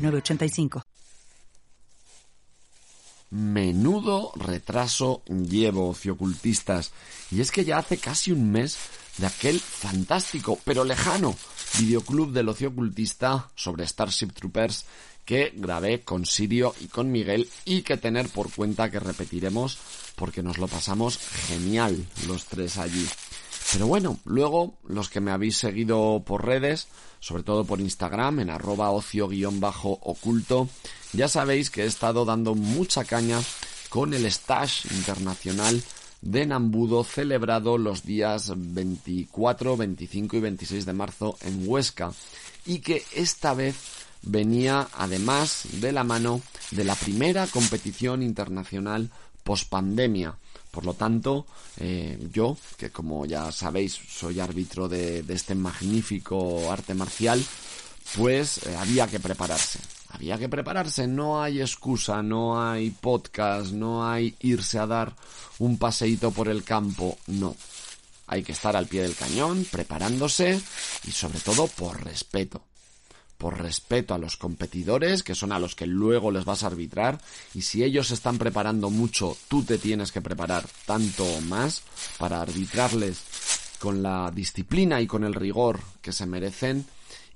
906985. Menudo retraso llevo, ociocultistas. Y es que ya hace casi un mes de aquel fantástico, pero lejano, videoclub del ociocultista sobre Starship Troopers que grabé con Sirio y con Miguel y que tener por cuenta que repetiremos porque nos lo pasamos genial los tres allí. Pero bueno, luego los que me habéis seguido por redes, sobre todo por Instagram en arroba ocio-oculto, ya sabéis que he estado dando mucha caña con el Stash Internacional de Nambudo celebrado los días 24, 25 y 26 de marzo en Huesca y que esta vez venía además de la mano de la primera competición internacional pospandemia. Por lo tanto, eh, yo, que como ya sabéis soy árbitro de, este magnífico arte marcial, pues eh, había que prepararse. Había que prepararse, no hay excusa, no hay podcast, no hay irse a dar un paseíto por el campo, no. Hay que estar al pie del cañón, preparándose y sobre todo por respeto por respeto a los competidores, que son a los que luego les vas a arbitrar, y si ellos están preparando mucho, tú te tienes que preparar tanto más para arbitrarles con la disciplina y con el rigor que se merecen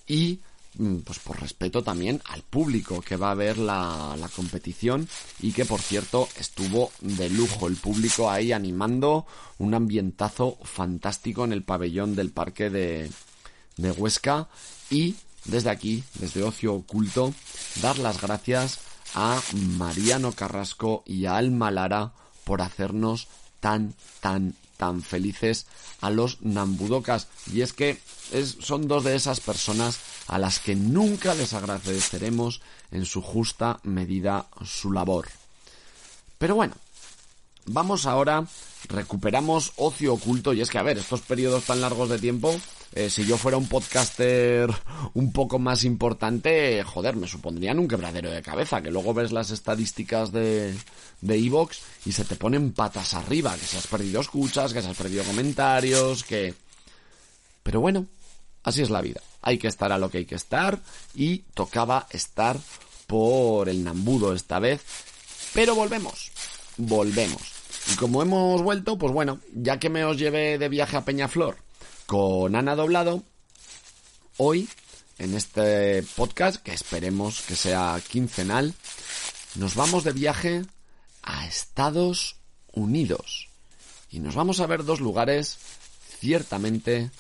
y mm, pues por respeto también al público que va a ver la, la, competición y que por cierto estuvo de lujo el público ahí animando un ambientazo fantástico en el pabellón del parque de, de Huesca y desde aquí, desde Ocio Oculto, dar las gracias a Mariano Carrasco y a Alma Lara por hacernos tan, tan, tan felices a los Nambudocas. Y es que son dos de esas personas a las que nunca les agradeceremos en su justa medida su labor. Pero bueno, vamos ahora, recuperamos ocio oculto y es que, a ver, estos periodos tan largos de tiempo eh, si yo fuera un podcaster un poco más importante, joder, me supondrían un quebradero de cabeza, que luego ves las estadísticas de de Evox y se te ponen patas arriba, que se has perdido escuchas, que se has perdido comentarios, que... Pero bueno, así es la vida. Hay que estar a lo que hay que estar y tocaba estar por el Nambudo esta vez. Pero volvemos, volvemos. Y como hemos vuelto, pues bueno, ya que me os llevé de viaje a Peñaflor con Ana Doblado. Hoy, en este podcast, que esperemos que sea quincenal, nos vamos de viaje a Estados Unidos. Y nos vamos a ver dos lugares ciertamente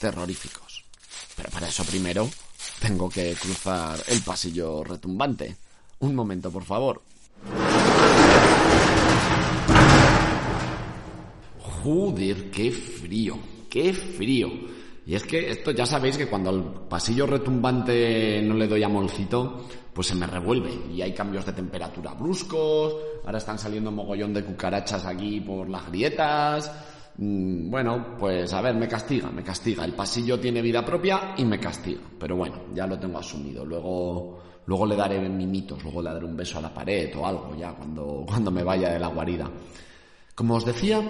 terroríficos. Pero para eso primero tengo que cruzar el pasillo retumbante. Un momento, por favor. Joder, qué frío qué frío. Y es que esto ya sabéis que cuando al pasillo retumbante no le doy a molcito, pues se me revuelve y hay cambios de temperatura bruscos, ahora están saliendo mogollón de cucarachas aquí por las grietas. Mm, bueno, pues a ver, me castiga, me castiga. El pasillo tiene vida propia y me castiga. Pero bueno, ya lo tengo asumido. Luego, luego le daré mimitos, luego le daré un beso a la pared o algo ya cuando, cuando me vaya de la guarida. Como os decía,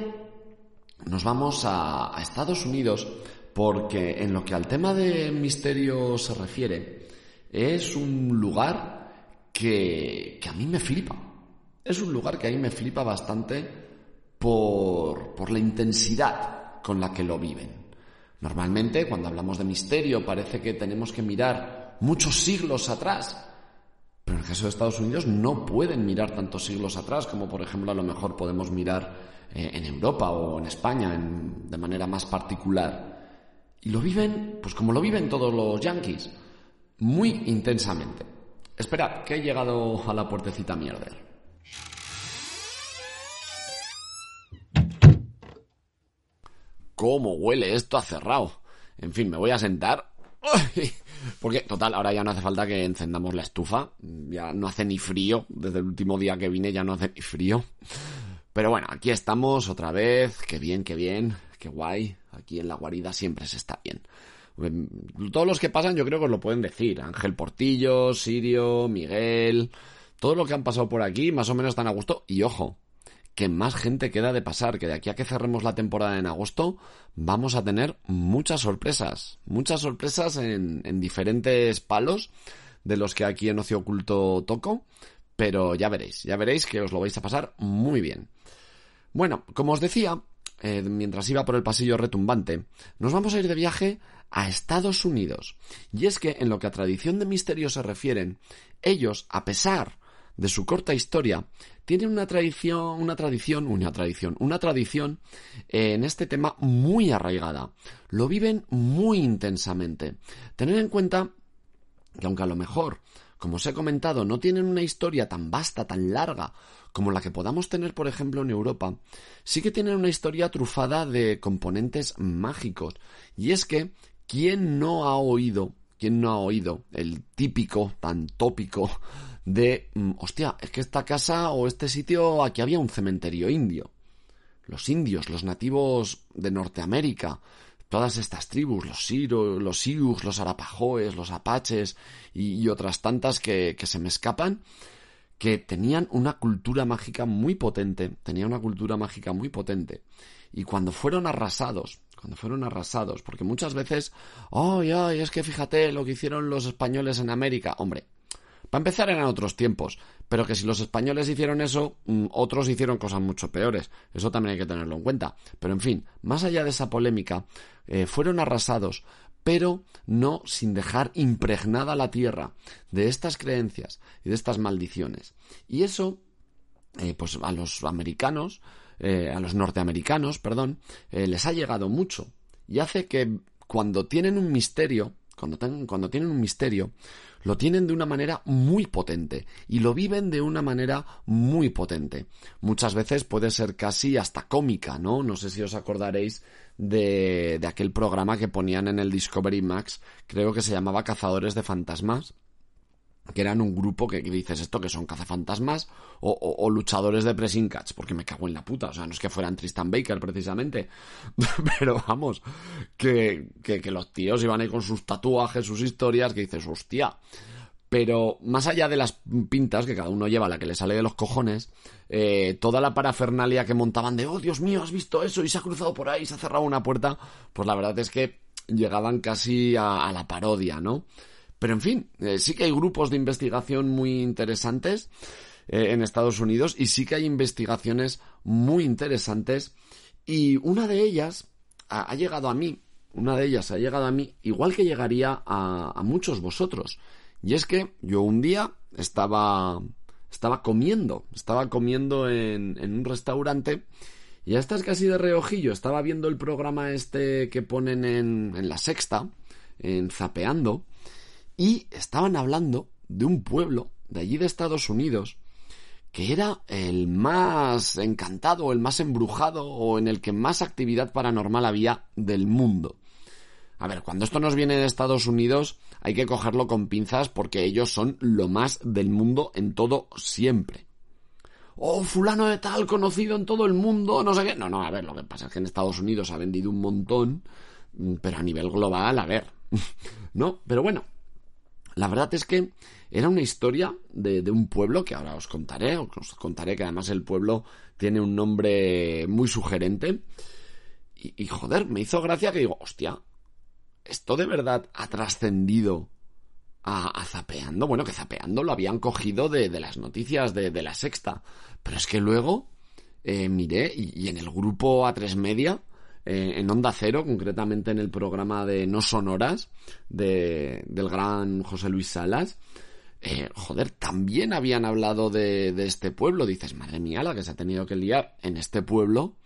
nos vamos a, Estados Unidos porque en lo que al tema de misterio se refiere, es un lugar que, que a mí me flipa. Es un lugar que a mí me flipa bastante por, por la intensidad con la que lo viven. Normalmente, cuando hablamos de misterio, parece que tenemos que mirar muchos siglos atrás. Pero en el caso de Estados Unidos no pueden mirar tantos siglos atrás como, por ejemplo, a lo mejor podemos mirar eh, en Europa o en España de manera más particular. Y lo viven, pues como lo viven todos los yankees, muy intensamente. Esperad, que he llegado a la puertecita mierder. ¿Cómo huele esto a cerrado? En fin, me voy a sentar Porque, total, ahora ya no hace falta que encendamos la estufa. Ya no hace ni frío. Desde el último día que vine ya no hace ni frío. Pero bueno, aquí estamos otra vez. Qué bien, qué bien. Qué guay. Aquí en la guarida siempre se está bien. Em, todos los que pasan yo creo que os lo pueden decir. Ángel Portillo, Sirio, Miguel. Todo lo que han pasado por aquí más o menos están a gusto. Y ojo, que más gente queda de pasar, que de aquí a que cerremos la temporada en agosto vamos a tener muchas sorpresas, muchas sorpresas en, en diferentes palos de los que aquí en Ocio Oculto toco, pero ya veréis, ya veréis que os lo vais a pasar muy bien. Bueno, como os decía, eh, mientras iba por el pasillo retumbante, nos vamos a ir de viaje a Estados Unidos. Y es que en lo que a tradición de misterio se refieren, ellos, a pesar de su corta historia, tienen una tradición, una tradición, una tradición, una tradición en este tema muy arraigada. Lo viven muy intensamente. Tener en cuenta que aunque a lo mejor, como os he comentado, no tienen una historia tan vasta, tan larga, como la que podamos tener, por ejemplo, en Europa, sí que tienen una historia trufada de componentes mágicos. Y es que, ¿quién no ha oído, quién no ha oído el típico, tan tópico, de, mm, hostia, es que esta casa o este sitio, aquí había un cementerio indio. Los indios, los nativos de Norteamérica, todas estas tribus, los Siro, los Sioux, los Arapahoes, los Apaches y, otras tantas que, que, se me escapan, que tenían una cultura mágica muy potente, tenían una cultura mágica muy potente. Y cuando fueron arrasados, cuando fueron arrasados, porque muchas veces, ay, ay, es que fíjate lo que hicieron los españoles en América, hombre, para empezar eran otros tiempos, pero que si los españoles hicieron eso, mm, otros hicieron cosas mucho peores. Eso también hay que tenerlo en cuenta. Pero en fin, más allá de esa polémica, eh, fueron arrasados, pero no sin dejar impregnada la tierra de estas creencias y de estas maldiciones. Y eso, eh, pues a los americanos, eh, a los norteamericanos, perdón, les ha llegado mucho y hace que cuando tienen un misterio, cuando, cuando tienen un misterio, lo tienen de una manera muy potente y lo viven de una manera muy potente. Muchas veces puede ser casi hasta cómica, ¿no? No sé si os acordaréis de, de aquel programa que ponían en el Discovery Max, creo que se llamaba Cazadores de Fantasmas que eran un grupo que, dices esto que son cazafantasmas o, o, luchadores de pressing catch, porque me cago en la puta, o sea, no es que fueran Tristan Baker precisamente, pero vamos, que, que, que, los tíos iban ahí con sus tatuajes, sus historias, que dices, hostia, pero más allá de las pintas que cada uno lleva, la que le sale de los cojones, eh, toda la parafernalia que montaban de, oh Dios mío, has visto eso y se ha cruzado por ahí, se ha cerrado una puerta, pues la verdad es que llegaban casi a la parodia, ¿no? Pero en fin, eh, sí que hay grupos de investigación muy interesantes eh, en Estados Unidos y sí que hay investigaciones muy interesantes y una de ellas ha, llegado a mí, una de ellas ha llegado a mí igual que llegaría a, muchos vosotros. Y es que yo un día estaba, estaba comiendo, estaba comiendo en, un restaurante y hasta es casi de reojillo, estaba viendo el programa este que ponen en, en la sexta, en Zapeando, y estaban hablando de un pueblo de allí de Estados Unidos que era el más encantado, el más embrujado o en el que más actividad paranormal había del mundo. A ver, cuando esto nos viene de Estados Unidos hay que cogerlo con pinzas porque ellos son lo más del mundo en todo siempre. Oh, fulano de tal, conocido en todo el mundo, no sé qué. No, no, a ver, lo que pasa es que en Estados Unidos ha vendido un montón, pero a nivel global, a ver. no, pero bueno, la verdad es que era una historia de, un pueblo que ahora os contaré, os contaré que además el pueblo tiene un nombre muy sugerente. Y, joder, me hizo gracia que digo, hostia, esto de verdad ha trascendido a, Zapeando. Bueno, que Zapeando lo habían cogido de, las noticias de, la sexta. Pero es que luego eh, miré y, en el grupo A3 Media eh, en Onda Cero, concretamente en el programa de No Sonoras de, del gran José Luis Salas. Eh, joder, también habían hablado de, de este pueblo. Dices, madre mía, la que se ha tenido que liar en este pueblo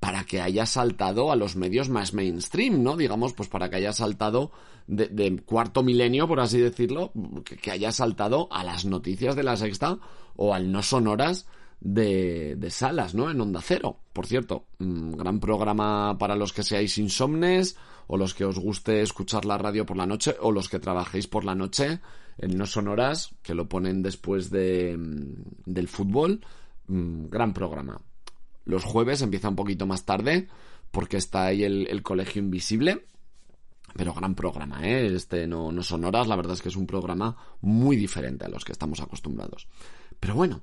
para que haya saltado a los medios más mainstream, ¿no? Digamos, pues para que haya saltado de, de cuarto milenio, por así decirlo, que, que, haya saltado a las noticias de la sexta o al no sonoras de, Salas, ¿no? En Onda Cero. Por cierto, un gran programa para los que seáis insomnes o los que os guste escuchar la radio por la noche, o los que trabajéis por la noche en No Sonoras, que lo ponen después de, mm, del fútbol. Mm, gran programa. Los jueves empieza un poquito más tarde, porque está ahí el, Colegio Invisible. Pero gran programa, ¿eh? Este no, no Sonoras, la verdad es que es un programa muy diferente a los que estamos acostumbrados. Pero bueno,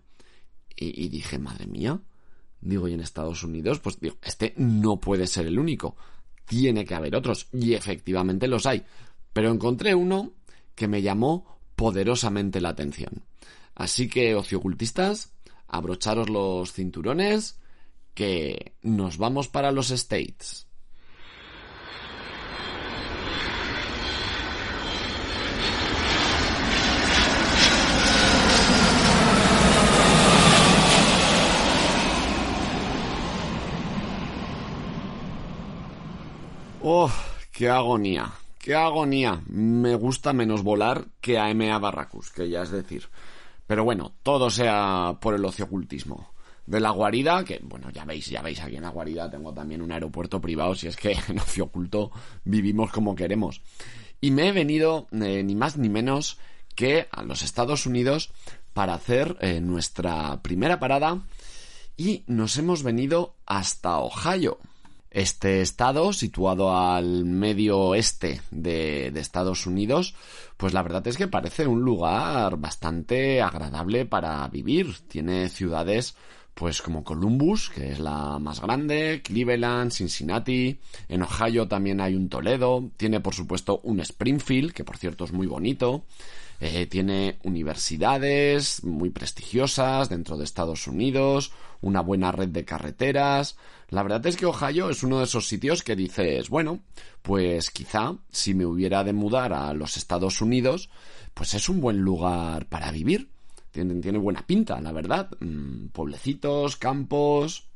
y dije, madre mía, Digo, y en Estados Unidos, pues digo, este no puede ser el único. Tiene que haber otros. Y efectivamente los hay. Pero encontré uno que me llamó poderosamente la atención. Así que, ociocultistas, abrocharos los cinturones, que nos vamos para los States. ¡Oh! ¡Qué agonía! ¡Qué agonía! Me gusta menos volar que a M.A. Barracus, que ya es decir. Pero bueno, todo sea por el ociocultismo. De la guarida, que bueno, ya veis, ya veis, aquí en la guarida tengo también un aeropuerto privado, si es que en ocio oculto vivimos como queremos. Y me he venido eh, ni más ni menos que a los Estados Unidos para hacer eh, nuestra primera parada y nos hemos venido hasta Ohio. Este estado, situado al medio oeste de, Estados Unidos, pues la verdad es que parece un lugar bastante agradable para vivir. Tiene ciudades pues como Columbus, que es la más grande, Cleveland, Cincinnati, en Ohio también hay un Toledo, tiene por supuesto un Springfield, que por cierto es muy bonito, eh, tiene universidades muy prestigiosas dentro de Estados Unidos, una buena red de carreteras. La verdad es que Ohio es uno de esos sitios que dices, bueno, pues quizá si me hubiera de mudar a los Estados Unidos, pues es un buen lugar para vivir. Tiene, buena pinta, la verdad. Mm, pueblecitos, campos.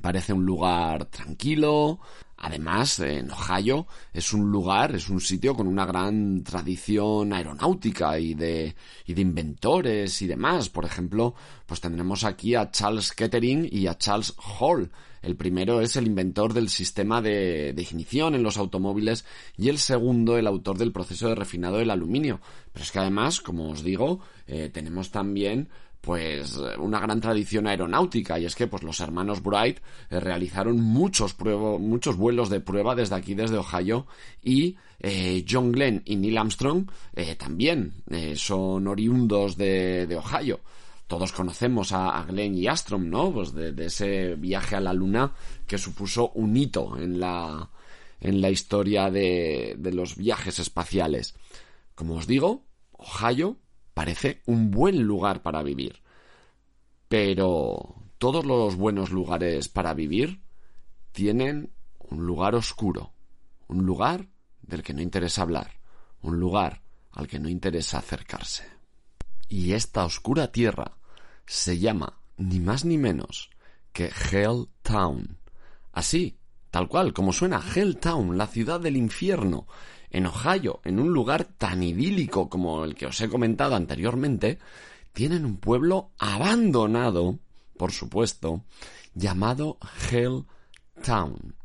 Parece un lugar tranquilo. Además, en Ohio es un lugar, es un sitio con una gran tradición aeronáutica y de, y de inventores y demás. Por ejemplo, pues tendremos aquí a Charles Kettering y a Charles Hall. El primero es el inventor del sistema de, ignición en los automóviles y el segundo el autor del proceso de refinado del aluminio. Pero es que además, como os digo, eh, tenemos también pues una gran tradición aeronáutica y es que pues los hermanos Bright eh, realizaron muchos muchos vuelos de prueba desde aquí desde Ohio y eh, John Glenn y Neil Armstrong eh, también son oriundos de, Ohio. Todos conocemos a, Glenn y Armstrong no pues de, de, ese viaje a la luna que supuso un hito en la en la historia de, de los viajes espaciales. Como os digo Ohio parece un buen lugar para vivir. Pero todos los buenos lugares para vivir tienen un lugar oscuro, un lugar del que no interesa hablar, un lugar al que no interesa acercarse. Y esta oscura tierra se llama ni más ni menos que Hell Town. Así, tal cual, como suena Hell Town, la ciudad del infierno, en Ohio, en un lugar tan idílico como el que os he comentado anteriormente, tienen un pueblo abandonado, por supuesto, llamado Hell Town.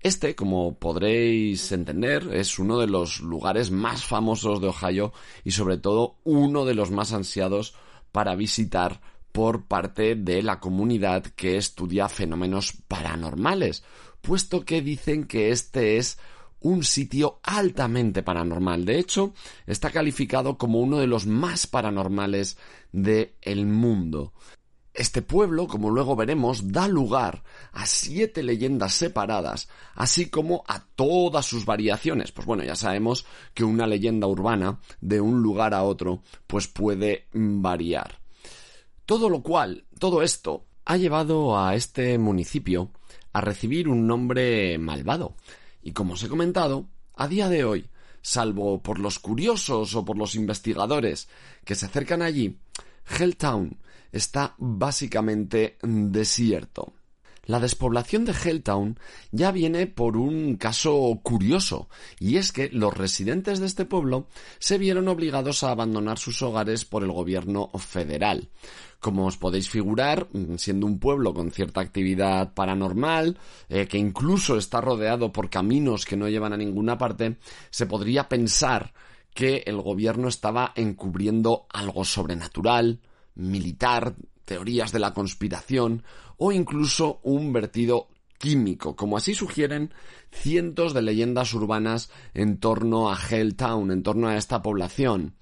Este, como podréis entender, es uno de los lugares más famosos de Ohio y sobre todo uno de los más ansiados para visitar por parte de la comunidad que estudia fenómenos paranormales, puesto que dicen que este es un sitio altamente paranormal. De hecho, está calificado como uno de los más paranormales del el mundo. Este pueblo, como luego veremos, da lugar a siete leyendas separadas, así como a todas sus variaciones. Pues bueno, ya sabemos que una leyenda urbana de un lugar a otro, pues puede variar. Todo lo cual, todo esto, ha llevado a este municipio a recibir un nombre malvado, y como os he comentado, a día de hoy, salvo por los curiosos o por los investigadores que se acercan allí, Helltown está básicamente desierto. La despoblación de Helltown ya viene por un caso curioso, y es que los residentes de este pueblo se vieron obligados a abandonar sus hogares por el gobierno federal. Como os podéis figurar, mm, siendo un pueblo con cierta actividad paranormal, eh, que incluso está rodeado por caminos que no llevan a ninguna parte, se podría pensar que el gobierno estaba encubriendo algo sobrenatural, militar, teorías de la conspiración o incluso un vertido químico, como así sugieren cientos de leyendas urbanas en torno a Helltown, en torno a esta población.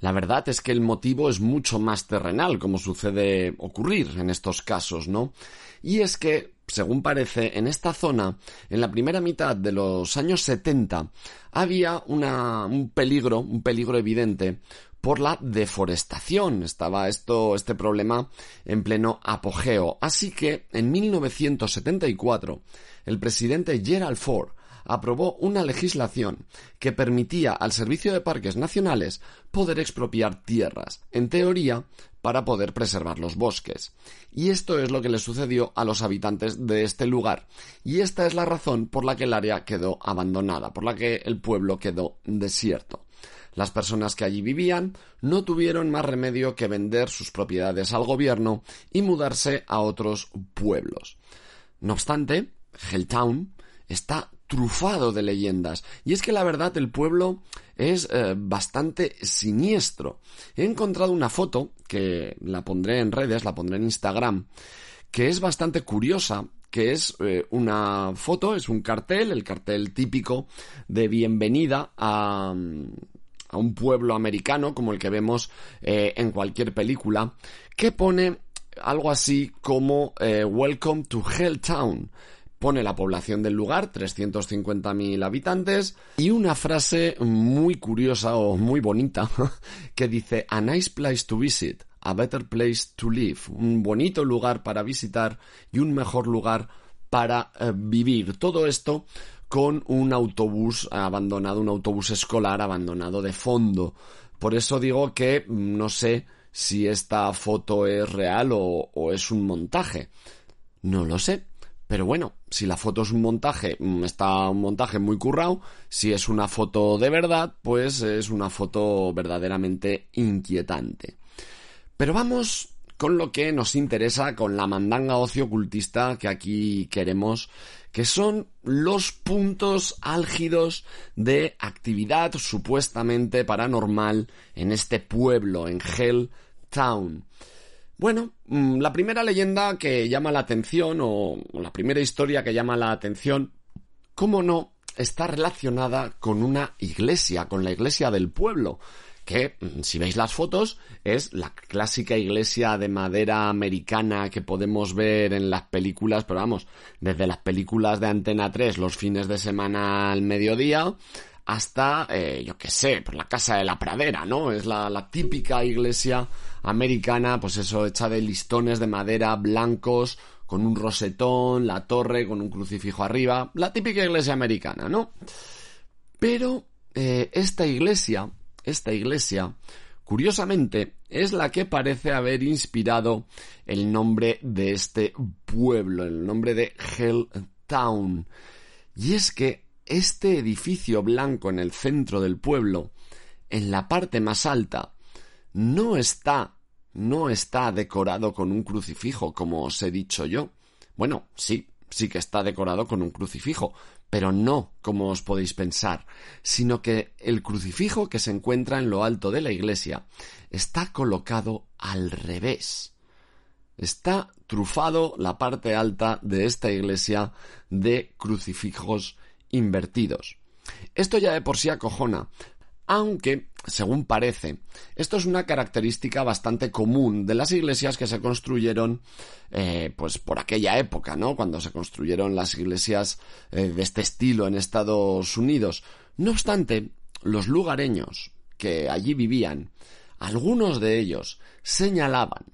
La verdad es que el motivo es mucho más terrenal, como sucede ocurrir en estos casos, ¿no? Y es que, según parece, en esta zona, en la primera mitad de los años 70, había una, un peligro, un peligro evidente por la deforestación. Estaba esto, este problema en pleno apogeo. Así que en 1974 el presidente Gerald Ford aprobó una legislación que permitía al Servicio de Parques Nacionales poder expropiar tierras, en teoría, para poder preservar los bosques. Y esto es lo que le sucedió a los habitantes de este lugar. Y esta es la razón por la que el área quedó abandonada, por la que el pueblo quedó desierto. Las personas que allí vivían no tuvieron más remedio que vender sus propiedades al gobierno y mudarse a otros pueblos. No obstante, Helltown está trufado de leyendas. Y es que la verdad el pueblo es eh, bastante siniestro. He encontrado una foto, que la pondré en redes, la pondré en Instagram, que es bastante curiosa, que es eh, una foto, es un cartel, el cartel típico de bienvenida a, a un pueblo americano como el que vemos eh, en cualquier película, que pone algo así como Welcome to Helltown. Pone la población del lugar, 350.000 habitantes, y una frase muy curiosa o muy bonita que dice A nice place to visit, a better place to live. Un bonito lugar para visitar y un mejor lugar para eh, vivir. Todo esto con un autobús abandonado, un autobús escolar abandonado de fondo. Por eso digo que mm, no sé si esta foto es real o, es un montaje. No lo sé. Pero bueno, si la foto es un montaje, mm, está un montaje muy currado. Si es una foto de verdad, pues es una foto verdaderamente inquietante. Pero vamos con lo que nos interesa, con la mandanga ocio ocultista que aquí queremos que son los puntos álgidos de actividad supuestamente paranormal en este pueblo, en Hell Town. Bueno, mm, la primera leyenda que llama la atención, o la primera historia que llama la atención, cómo no, está relacionada con una iglesia, con la iglesia del pueblo que, mm, si veis las fotos, es la clásica iglesia de madera americana que podemos ver en las películas, pero vamos, desde las películas de Antena 3 los fines de semana al mediodía, hasta, eh, yo qué sé, por la Casa de la Pradera, ¿no? Es la, la típica iglesia americana, pues eso, hecha de listones de madera blancos, con un rosetón, la torre, con un crucifijo arriba, la típica iglesia americana, ¿no? Pero eh, esta iglesia esta iglesia, curiosamente, es la que parece haber inspirado el nombre de este pueblo, el nombre de Helltown. Y es que este edificio blanco en el centro del pueblo, en la parte más alta, no está, no está decorado con un crucifijo, como os he dicho yo. Bueno, sí, sí que está decorado con un crucifijo, pero no como os podéis pensar, sino que el crucifijo que se encuentra en lo alto de la iglesia está colocado al revés. Está trufado la parte alta de esta iglesia de crucifijos invertidos. Esto ya de por sí acojona, aunque, según parece, esto es una característica bastante común de las iglesias que se construyeron, eh, pues por aquella época, ¿no? Cuando se construyeron las iglesias eh, de este estilo en Estados Unidos. No obstante, los lugareños que allí vivían, algunos de ellos señalaban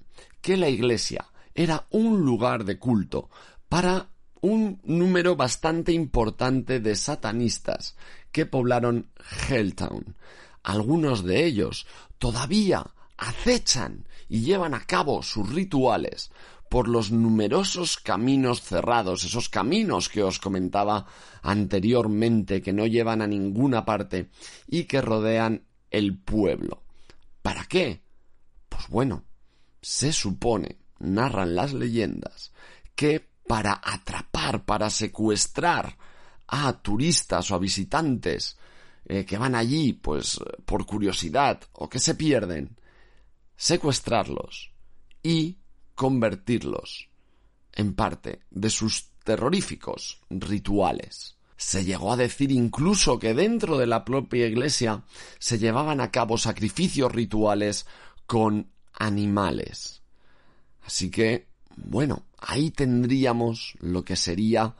que la iglesia era un lugar de culto para un número bastante importante de satanistas que poblaron Helltown. Algunos de ellos todavía acechan y llevan a cabo sus rituales por los numerosos caminos cerrados, esos caminos que os comentaba anteriormente, que no llevan a ninguna parte y que rodean el pueblo. ¿Para qué? Pues bueno, se supone, narran las leyendas, que para atrapar, para secuestrar a turistas o a visitantes eh, que van allí, pues por curiosidad o que se pierden, secuestrarlos y convertirlos en parte de sus terroríficos rituales. Se llegó a decir incluso que dentro de la propia iglesia se llevaban a cabo sacrificios rituales con animales. Así que, bueno, ahí tendríamos lo que sería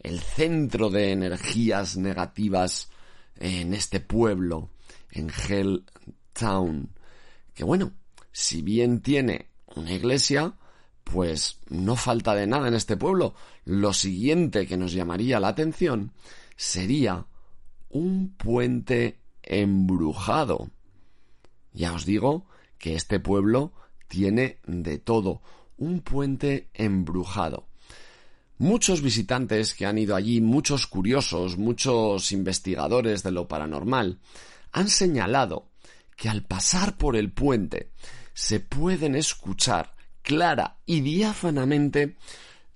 el centro de energías negativas en este pueblo, en Hell Town, que bueno, si bien tiene una iglesia, pues no falta de nada en este pueblo. Lo siguiente que nos llamaría la atención sería un puente embrujado. Ya os digo que este pueblo tiene de todo, un puente embrujado. Muchos visitantes que han ido allí, muchos curiosos, muchos investigadores de lo paranormal, han señalado que al pasar por el puente se pueden escuchar clara y diáfanamente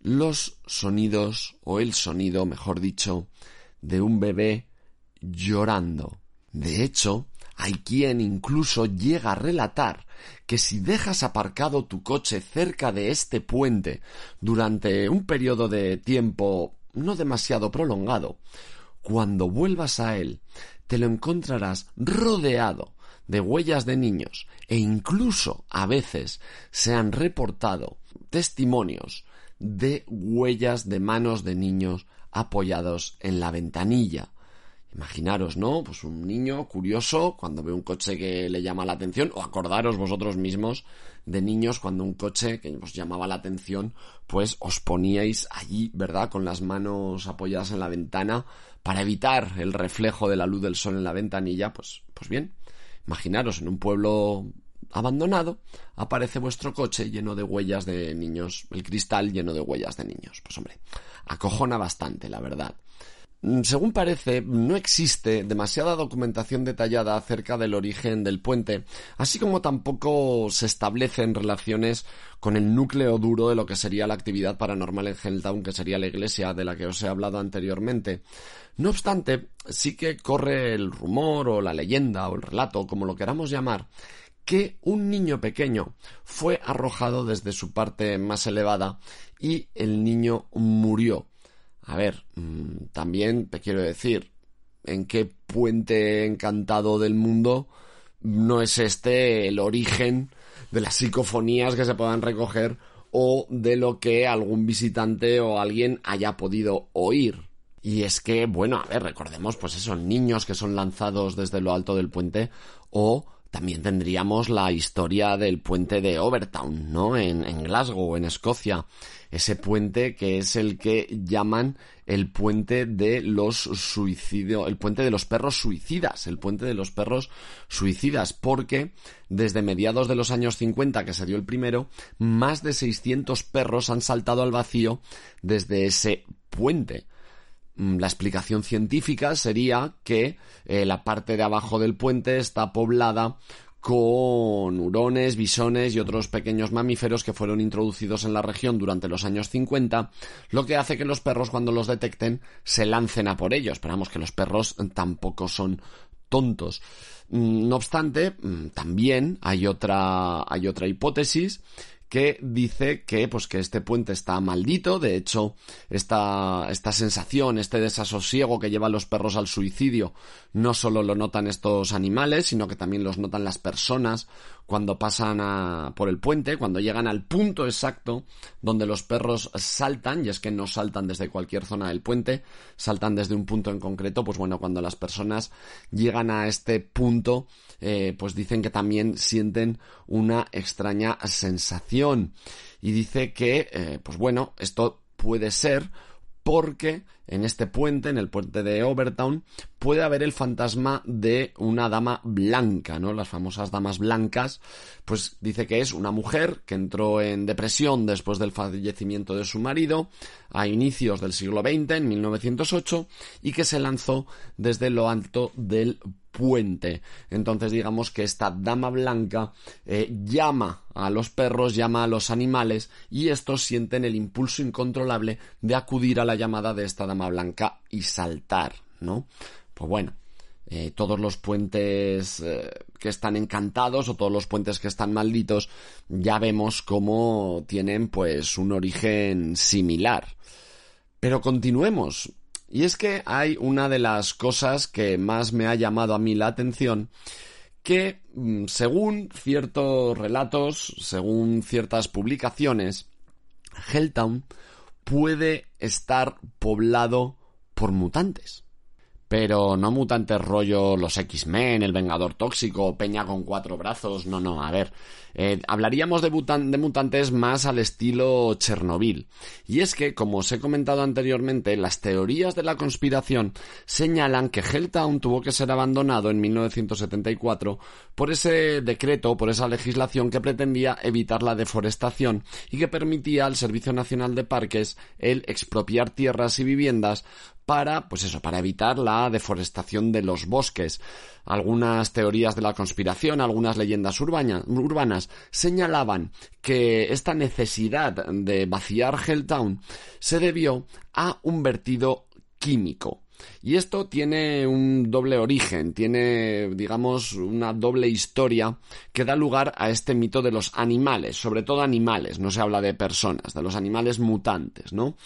los sonidos, o el sonido, mejor dicho, de un bebé llorando. De hecho, hay quien incluso llega a relatar que si dejas aparcado tu coche cerca de este puente durante un periodo de tiempo no demasiado prolongado, cuando vuelvas a él, te lo encontrarás rodeado de huellas de niños e incluso a veces se han reportado testimonios de huellas de manos de niños apoyados en la ventanilla. Imaginaros, ¿no? Pues un niño curioso cuando ve un coche que le llama la atención, o acordaros vosotros mismos de niños cuando un coche que os llamaba la atención, pues os poníais allí, ¿verdad? Con las manos apoyadas en la ventana para evitar el reflejo de la luz del sol en la ventanilla, pues, pues bien, Imaginaros en un pueblo abandonado, aparece vuestro coche lleno de huellas de niños, el cristal lleno de huellas de niños. Pues hombre, acojona bastante, la verdad. Mm, según parece, no existe demasiada documentación detallada acerca del origen del puente, así como tampoco se establecen relaciones con el núcleo duro de lo que sería la actividad paranormal en Helltown, que sería la iglesia de la que os he hablado anteriormente. No obstante, sí que corre el rumor o la leyenda o el relato, como lo queramos llamar, que un niño pequeño fue arrojado desde su parte más elevada y el niño murió a ver, mm, también te quiero decir, ¿en qué puente encantado del mundo no es este el origen de las psicofonías que se puedan recoger o de lo que algún visitante o alguien haya podido oír? Y es que, bueno, a ver, recordemos pues esos niños que son lanzados desde lo alto del puente o también tendríamos la historia del puente de Overtown, ¿no? En, en Glasgow, en Escocia ese puente que es el que llaman el puente de los suicidios, el puente de los perros suicidas, el puente de los perros suicidas, porque desde mediados de los años 50 que se dio el primero, más de 600 perros han saltado al vacío desde ese puente. Mm, la explicación científica sería que eh, la parte de abajo del puente está poblada con hurones, bisones y otros pequeños mamíferos que fueron introducidos en la región durante los años 50, lo que hace que los perros cuando los detecten se lancen a por ellos. Esperamos que los perros tampoco son tontos. Mm, no obstante, mm, también hay otra, hay otra hipótesis que dice que pues que este puente está maldito, de hecho esta, esta sensación, este desasosiego que lleva los perros al suicidio no solo lo notan estos animales, sino que también los notan las personas cuando pasan a, por el puente, cuando llegan al punto exacto donde los perros saltan, y es que no saltan desde cualquier zona del puente, saltan desde un punto en concreto, pues bueno, cuando las personas llegan a este punto, eh, pues dicen que también sienten una extraña sensación. Y dice que, eh, pues bueno, esto puede ser porque en este puente, en el puente de Overtown, puede haber el fantasma de una dama blanca, ¿no? Las famosas damas blancas, pues dice que es una mujer que entró en depresión después del fallecimiento de su marido a inicios del siglo XX, en 1908, y que se lanzó desde lo alto del puente. Entonces digamos que esta dama blanca eh, llama a los perros, llama a los animales y estos sienten el impulso incontrolable de acudir a la llamada de esta dama blanca y saltar, ¿no? Pues bueno, eh, todos los puentes eh, que están encantados o todos los puentes que están malditos ya vemos cómo tienen pues un origen similar. Pero continuemos. Y es que hay una de las cosas que más me ha llamado a mí la atención que, mm, según ciertos relatos, según ciertas publicaciones, Helltown puede estar poblado por mutantes. Pero no mutantes rollo los X-Men, el Vengador Tóxico, Peña con cuatro brazos, no, no, a ver. Eh, hablaríamos de, de, mutantes más al estilo Chernobyl. Y es que, como os he comentado anteriormente, las teorías de la conspiración señalan que Helltown tuvo que ser abandonado en 1974 por ese decreto, por esa legislación que pretendía evitar la deforestación y que permitía al Servicio Nacional de Parques el expropiar tierras y viviendas para, pues eso, para evitar la deforestación de los bosques. Algunas teorías de la conspiración, algunas leyendas urbanas señalaban que esta necesidad de vaciar Helltown se debió a un vertido químico. Y esto tiene un doble origen, tiene, digamos, una doble historia que da lugar a este mito de los animales, sobre todo animales, no se habla de personas, de los animales mutantes, ¿no?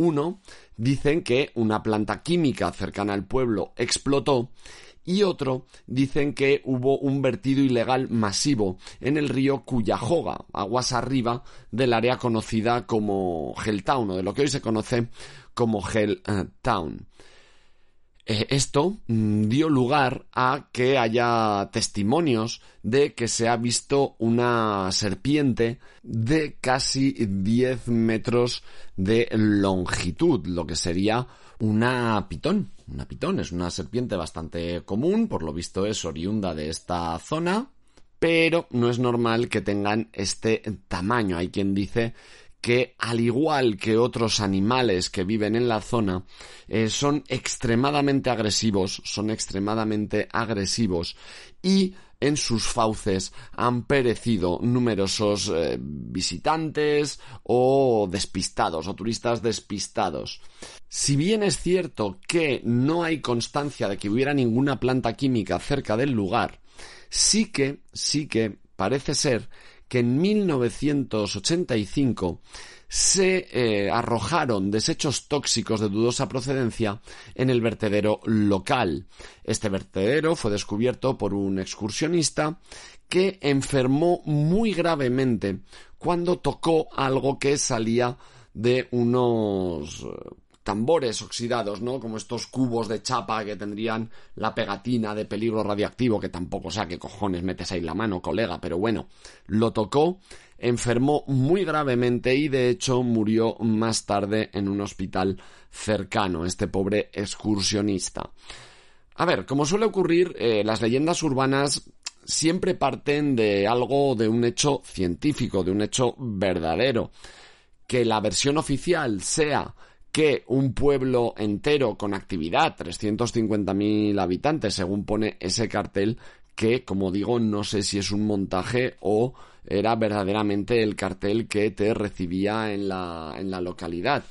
Uno, dicen que una planta química cercana al pueblo explotó y otro dicen que hubo un vertido ilegal masivo en el río Cuyahoga, aguas arriba del área conocida como Helltown o de lo que hoy se conoce como Helltown. Eh, esto mm, dio lugar a que haya testimonios de que se ha visto una serpiente de casi 10 metros de longitud, lo que sería una pitón. Una pitón es una serpiente bastante común, por lo visto es oriunda de esta zona, pero no es normal que tengan este tamaño. Hay quien dice que al igual que otros animales que viven en la zona, eh, son extremadamente agresivos, son extremadamente agresivos y en sus fauces han perecido numerosos eh, visitantes o despistados o turistas despistados. Si bien es cierto que no hay constancia de que hubiera ninguna planta química cerca del lugar, sí que, sí que parece ser que en 1985 se eh, arrojaron desechos tóxicos de dudosa procedencia en el vertedero local. Este vertedero fue descubierto por un excursionista que enfermó muy gravemente cuando tocó algo que salía de unos tambores oxidados, ¿no? Como estos cubos de chapa que tendrían la pegatina de peligro radiactivo, que tampoco sé qué cojones metes ahí la mano, colega, pero bueno, lo tocó, enfermó muy gravemente y de hecho murió más tarde en un hospital cercano, este pobre excursionista. A ver, como suele ocurrir, eh, las leyendas urbanas siempre parten de algo, de un hecho científico, de un hecho verdadero. Que la versión oficial sea que un pueblo entero con actividad, 350.000 habitantes, según pone ese cartel, que, como digo, no sé si es un montaje o era verdaderamente el cartel que te recibía en la, en la localidad.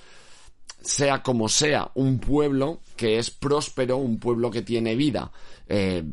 Sea como sea, un pueblo que es próspero, un pueblo que tiene vida, eh,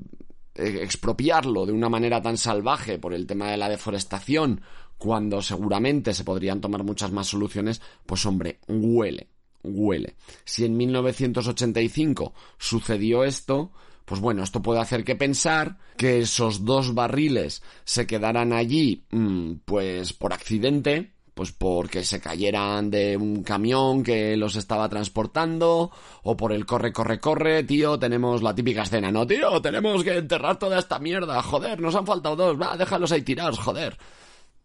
eh, expropiarlo de una manera tan salvaje por el tema de la deforestación, cuando seguramente se podrían tomar muchas más soluciones, pues hombre, huele huele. Si en 1985 sucedió esto, pues bueno, esto puede hacer que pensar que esos dos barriles se quedaran allí, mm, pues por accidente, pues porque se cayeran de un camión que los estaba transportando, o por el corre, corre, corre, tío, tenemos la típica escena, no, tío, tenemos que enterrar toda esta mierda, joder, nos han faltado dos, va, déjalos ahí tirados, joder.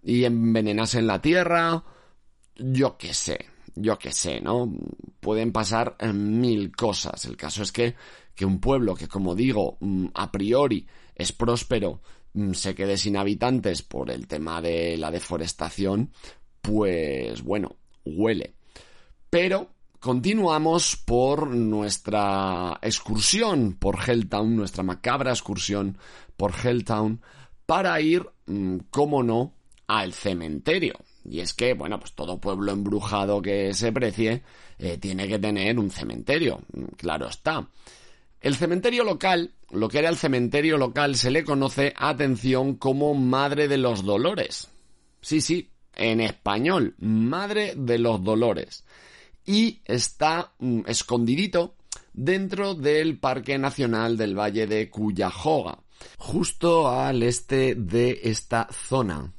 Y envenenasen la tierra, yo qué sé, yo qué sé, ¿no? Pueden pasar eh, mil cosas. El caso es que, que un pueblo que, como digo, mm, a priori es próspero, mm, se quede sin habitantes por el tema de la deforestación, pues bueno, huele. Pero continuamos por nuestra excursión por Helltown, nuestra macabra excursión por Helltown, para ir, mm, cómo no, al cementerio. Y es que, bueno, pues todo pueblo embrujado que se precie eh, tiene que tener un cementerio, claro está. El cementerio local, lo que era el cementerio local, se le conoce, atención, como Madre de los Dolores. Sí, sí, en español, Madre de los Dolores. Y está mm, escondidito dentro del Parque Nacional del Valle de Cuyahoga, justo al este de esta zona.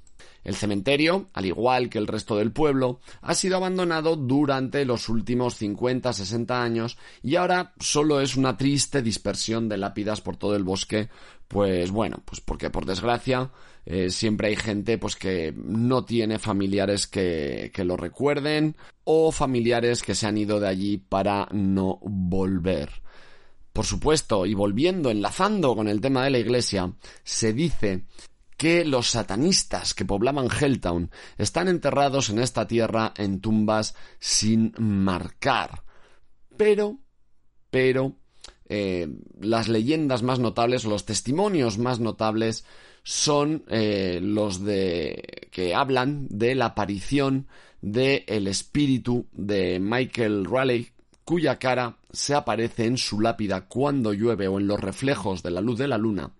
El cementerio, al igual que el resto del pueblo, ha sido abandonado durante los últimos 50-60 años y ahora solo es una triste dispersión de lápidas por todo el bosque, pues bueno, pues porque por desgracia eh, siempre hay gente pues que no tiene familiares que, que lo recuerden o familiares que se han ido de allí para no volver. Por supuesto, y volviendo, enlazando con el tema de la iglesia, se dice que los satanistas que poblaban Helltown están enterrados en esta tierra en tumbas sin marcar. Pero, pero, eh, las leyendas más notables, los testimonios más notables son eh, los de que hablan de la aparición del el espíritu de Michael Raleigh cuya cara se aparece en su lápida cuando llueve o en los reflejos de la luz de la luna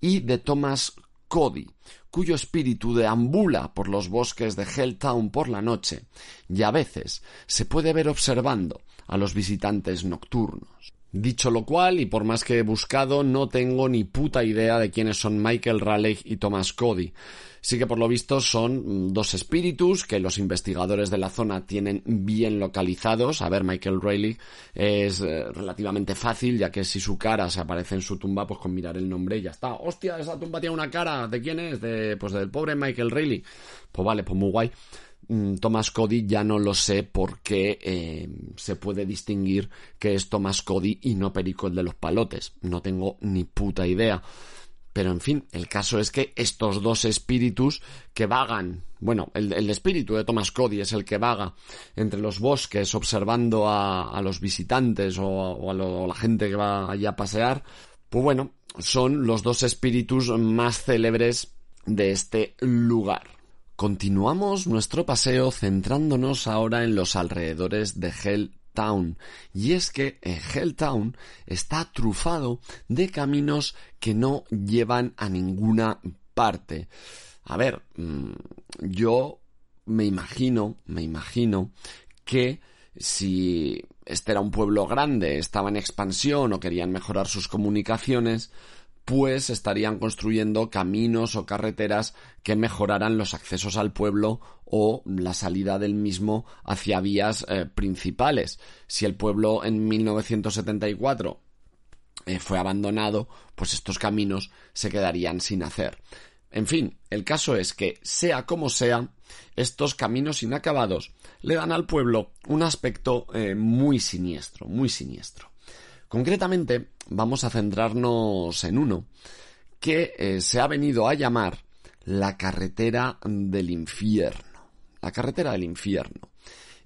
y de Thomas Cody, cuyo espíritu deambula por los bosques de Helltown por la noche y a veces se puede ver observando a los visitantes nocturnos. Dicho lo cual, y por más que he buscado, no tengo ni puta idea de quiénes son Michael Raleigh y Thomas Cody. Sí que por lo visto son mm, dos espíritus que los investigadores de la zona tienen bien localizados. A ver, Michael Rayleigh es eh, relativamente fácil, ya que si su cara se aparece en su tumba, pues con mirar el nombre ya está. ¡Hostia, esa tumba tiene una cara! ¿De quién es? Pues del pobre Michael Rayleigh. Pues vale, pues muy guay. Mm, Thomas Cody ya no lo sé porque eh, se puede distinguir que es Thomas Cody y no Perico el de los palotes. No tengo ni puta idea. Pero en fin, el caso es que estos dos espíritus que vagan, bueno, el, espíritu de Thomas Cody es el que vaga entre los bosques observando a, los visitantes o, a, la gente que va allá a pasear, pues bueno, son los dos espíritus más célebres de este lugar. Continuamos nuestro paseo centrándonos ahora en los alrededores de Hell Town. Y es que en Helltown está trufado de caminos que no llevan a ninguna parte. A ver, mm, yo me imagino, me imagino que si este era un pueblo grande, estaba en expansión o querían mejorar sus comunicaciones, pues estarían construyendo caminos o carreteras que mejoraran los accesos al pueblo o la salida del mismo hacia vías eh, principales. Si el pueblo en 1974 eh, fue abandonado, pues estos caminos se quedarían sin hacer. En fin, el caso es que, sea como sea, estos caminos inacabados le dan al pueblo un aspecto eh, muy siniestro, muy siniestro. Concretamente, vamos a centrarnos en uno que eh, se ha venido a llamar la carretera del infierno. La carretera del infierno.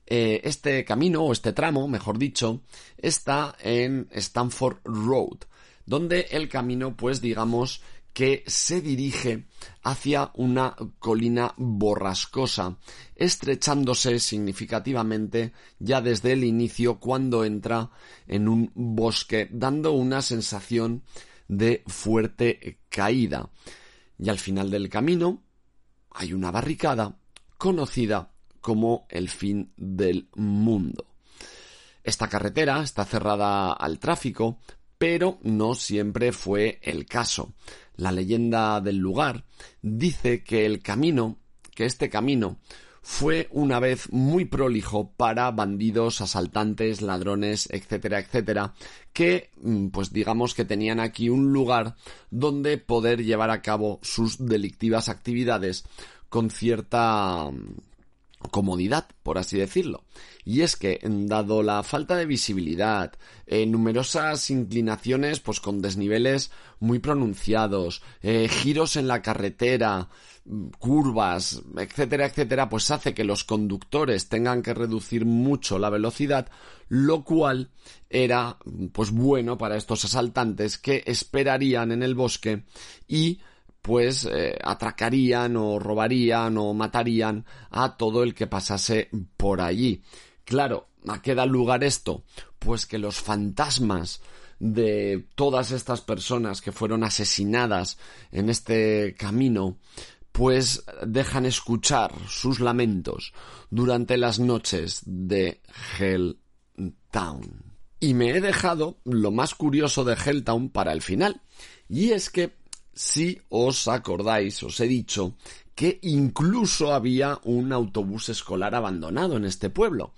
Eh, este camino, o este tramo, mejor dicho, está en Stanford Road, donde el camino, pues digamos, que se dirige hacia una colina borrascosa, estrechándose significativamente ya desde el inicio cuando entra en un bosque, dando una sensación de fuerte caída. Y al final del camino hay una barricada conocida como el fin del mundo. Esta carretera está cerrada al tráfico, pero no siempre fue el caso la leyenda del lugar, dice que el camino, que este camino, fue una vez muy prolijo para bandidos, asaltantes, ladrones, etcétera, etcétera, que, mm, pues digamos que tenían aquí un lugar donde poder llevar a cabo sus delictivas actividades con cierta comodidad, por así decirlo. Y es que, dado la falta de visibilidad, eh, numerosas inclinaciones pues con desniveles muy pronunciados, eh, giros en la carretera, curvas, etcétera, etcétera, pues hace que los conductores tengan que reducir mucho la velocidad, lo cual era pues bueno para estos asaltantes que esperarían en el bosque y pues eh, atracarían o robarían o matarían a todo el que pasase por allí. Claro, ¿a qué da lugar esto? Pues que los fantasmas de todas estas personas que fueron asesinadas en este camino pues dejan escuchar sus lamentos durante las noches de Helltown. Y me he dejado lo más curioso de Helltown para el final. Y es que, si os acordáis, os he dicho que incluso había un autobús escolar abandonado en este pueblo.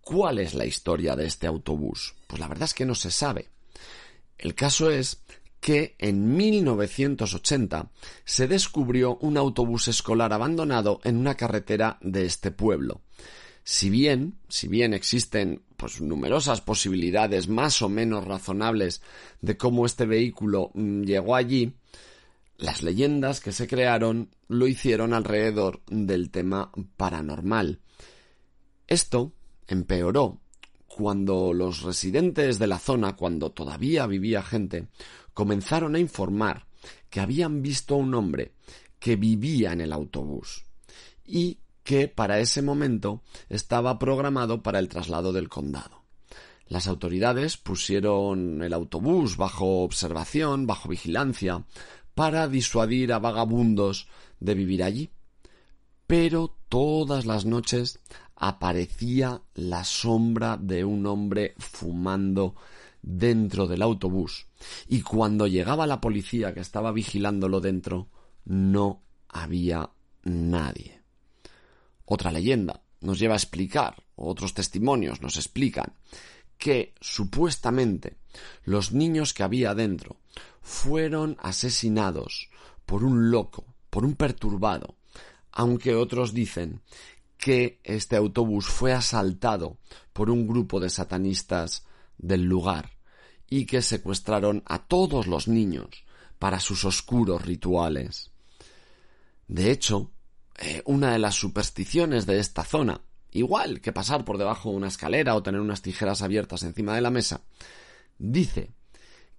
¿Cuál es la historia de este autobús? Pues la verdad es que no se sabe. El caso es que en 1980 se descubrió un autobús escolar abandonado en una carretera de este pueblo. Si bien, si bien existen pues numerosas posibilidades más o menos razonables de cómo este vehículo mm, llegó allí, las leyendas que se crearon lo hicieron alrededor del tema paranormal. Esto empeoró cuando los residentes de la zona, cuando todavía vivía gente, comenzaron a informar que habían visto a un hombre que vivía en el autobús y que para ese momento estaba programado para el traslado del condado. Las autoridades pusieron el autobús bajo observación, bajo vigilancia, para disuadir a vagabundos de vivir allí. Pero todas las noches aparecía la sombra de un hombre fumando dentro del autobús y cuando llegaba la policía que estaba vigilándolo dentro no había nadie. Otra leyenda nos lleva a explicar, otros testimonios nos explican, que supuestamente los niños que había dentro fueron asesinados por un loco, por un perturbado, aunque otros dicen que este autobús fue asaltado por un grupo de satanistas del lugar y que secuestraron a todos los niños para sus oscuros rituales. De hecho, eh, una de las supersticiones de esta zona, igual que pasar por debajo de una escalera o tener unas tijeras abiertas encima de la mesa, dice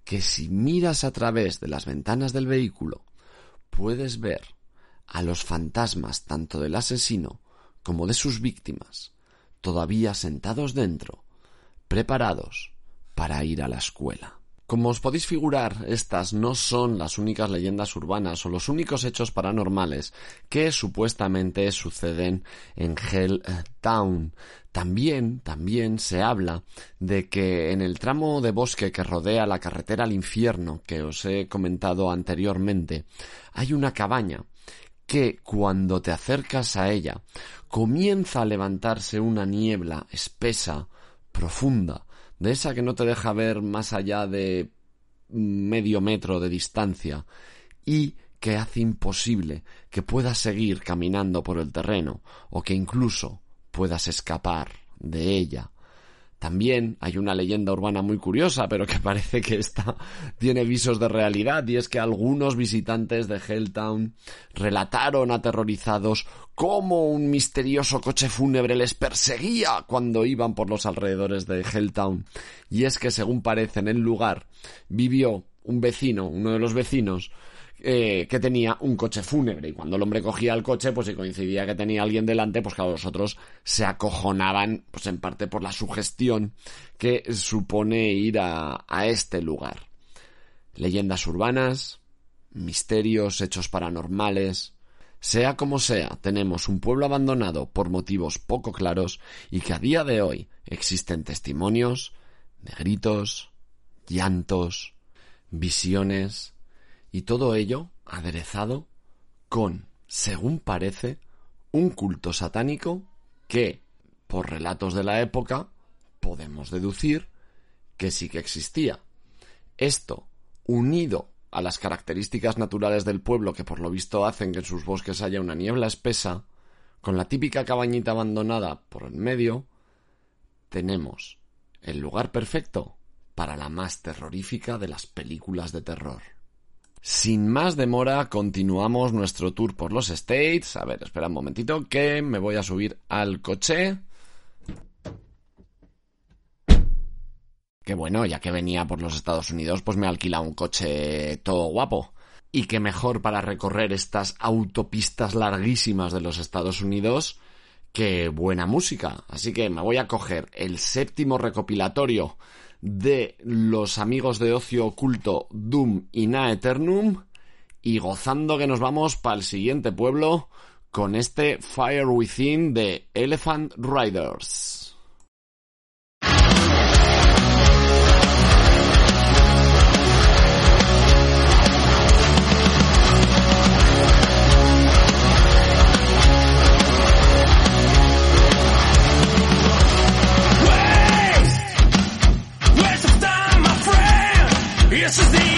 que si miras a través de las ventanas del vehículo, puedes ver a los fantasmas tanto del asesino como de sus víctimas, todavía sentados dentro, preparados para ir a la escuela. Como os podéis figurar, estas no son las únicas leyendas urbanas o los únicos hechos paranormales que supuestamente suceden en Hell Town. También, también se habla de que en el tramo de bosque que rodea la carretera al infierno que os he comentado anteriormente, hay una cabaña que cuando te acercas a ella comienza a levantarse una niebla espesa, profunda, de esa que no te deja ver más allá de medio metro de distancia y que hace imposible que puedas seguir caminando por el terreno o que incluso puedas escapar de ella. También hay una leyenda urbana muy curiosa, pero que parece que esta tiene visos de realidad, y es que algunos visitantes de Helltown relataron aterrorizados cómo un misterioso coche fúnebre les perseguía cuando iban por los alrededores de Helltown. Y es que, según parece en el lugar, vivió un vecino, uno de los vecinos, eh, que tenía un coche fúnebre. Y cuando el hombre cogía el coche pues si coincidía que tenía alguien delante pues claro los otros se acojonaban pues en parte por la sugestión que supone ir a, a este lugar. Leyendas urbanas misterios hechos paranormales. Sea como sea, tenemos un pueblo abandonado por motivos poco claros y que a día de hoy existen testimonios de gritos, llantos, visiones, y todo ello aderezado con, según parece, un culto satánico que, por relatos de la época, podemos deducir que sí que existía. Esto, unido a las características naturales del pueblo que por lo visto hacen que en sus bosques haya una niebla espesa, con la típica cabañita abandonada por el medio, tenemos el lugar perfecto para la más terrorífica de las películas de terror. Sin más demora, continuamos nuestro tour por los States. A ver, espera un momentito que me voy a subir al coche. Que bueno, ya que venía por los Estados Unidos, pues me alquila un coche todo guapo. Y que mejor para recorrer estas autopistas larguísimas de los Estados Unidos que buena música. Así que me voy a coger el séptimo recopilatorio de los amigos de ocio oculto Doom y Na Eternum y gozando que nos vamos para el siguiente pueblo con este Fire Within de Elephant Riders. Qué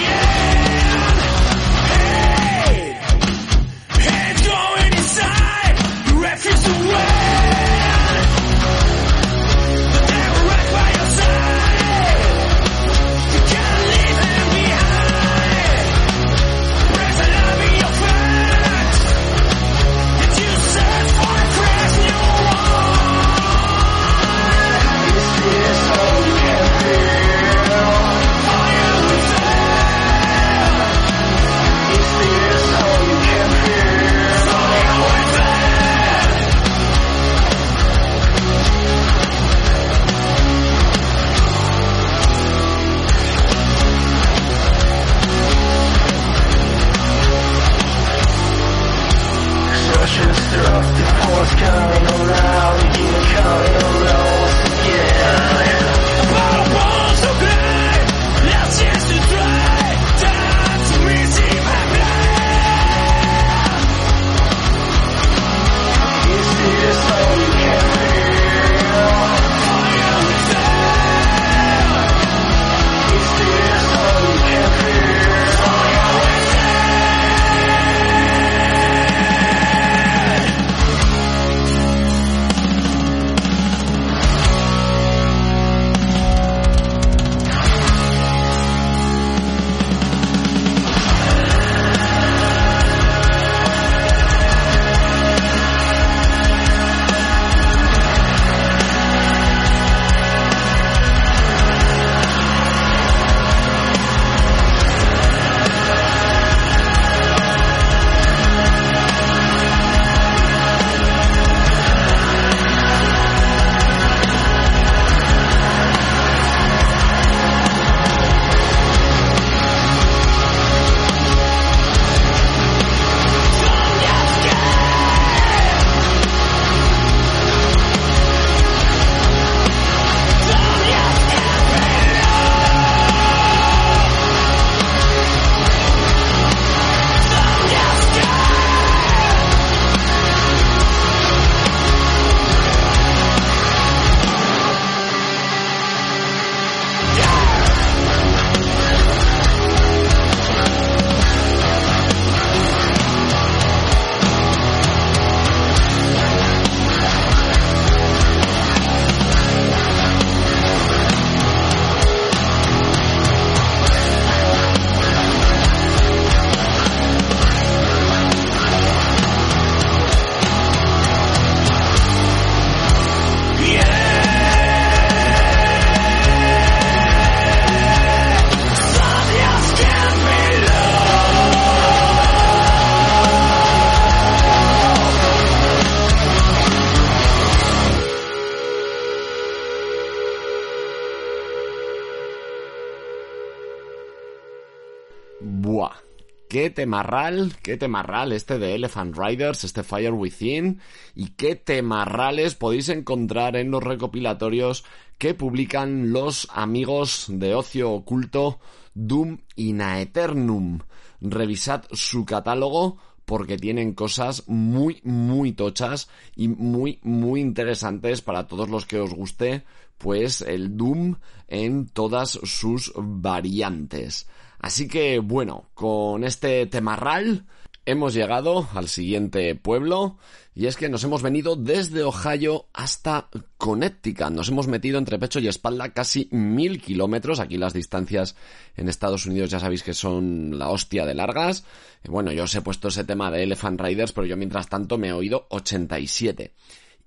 temarral, qué temarral este de Elephant Riders, este Fire Within, y qué temarrales podéis encontrar en los recopilatorios que publican los amigos de ocio oculto Doom y Naeternum. Revisad su catálogo porque tienen cosas muy, muy tochas y muy, muy interesantes para todos los que os guste, pues el Doom en todas sus variantes. Así que bueno, con este temarral Hemos llegado al siguiente pueblo y es que nos hemos venido desde Ohio hasta Connecticut. Nos hemos metido entre pecho y espalda casi mil kilómetros. Aquí las distancias en Estados Unidos ya sabéis que son la hostia de largas. Bueno, yo os he puesto ese tema de Elephant Riders, pero yo mientras tanto me he oído 87.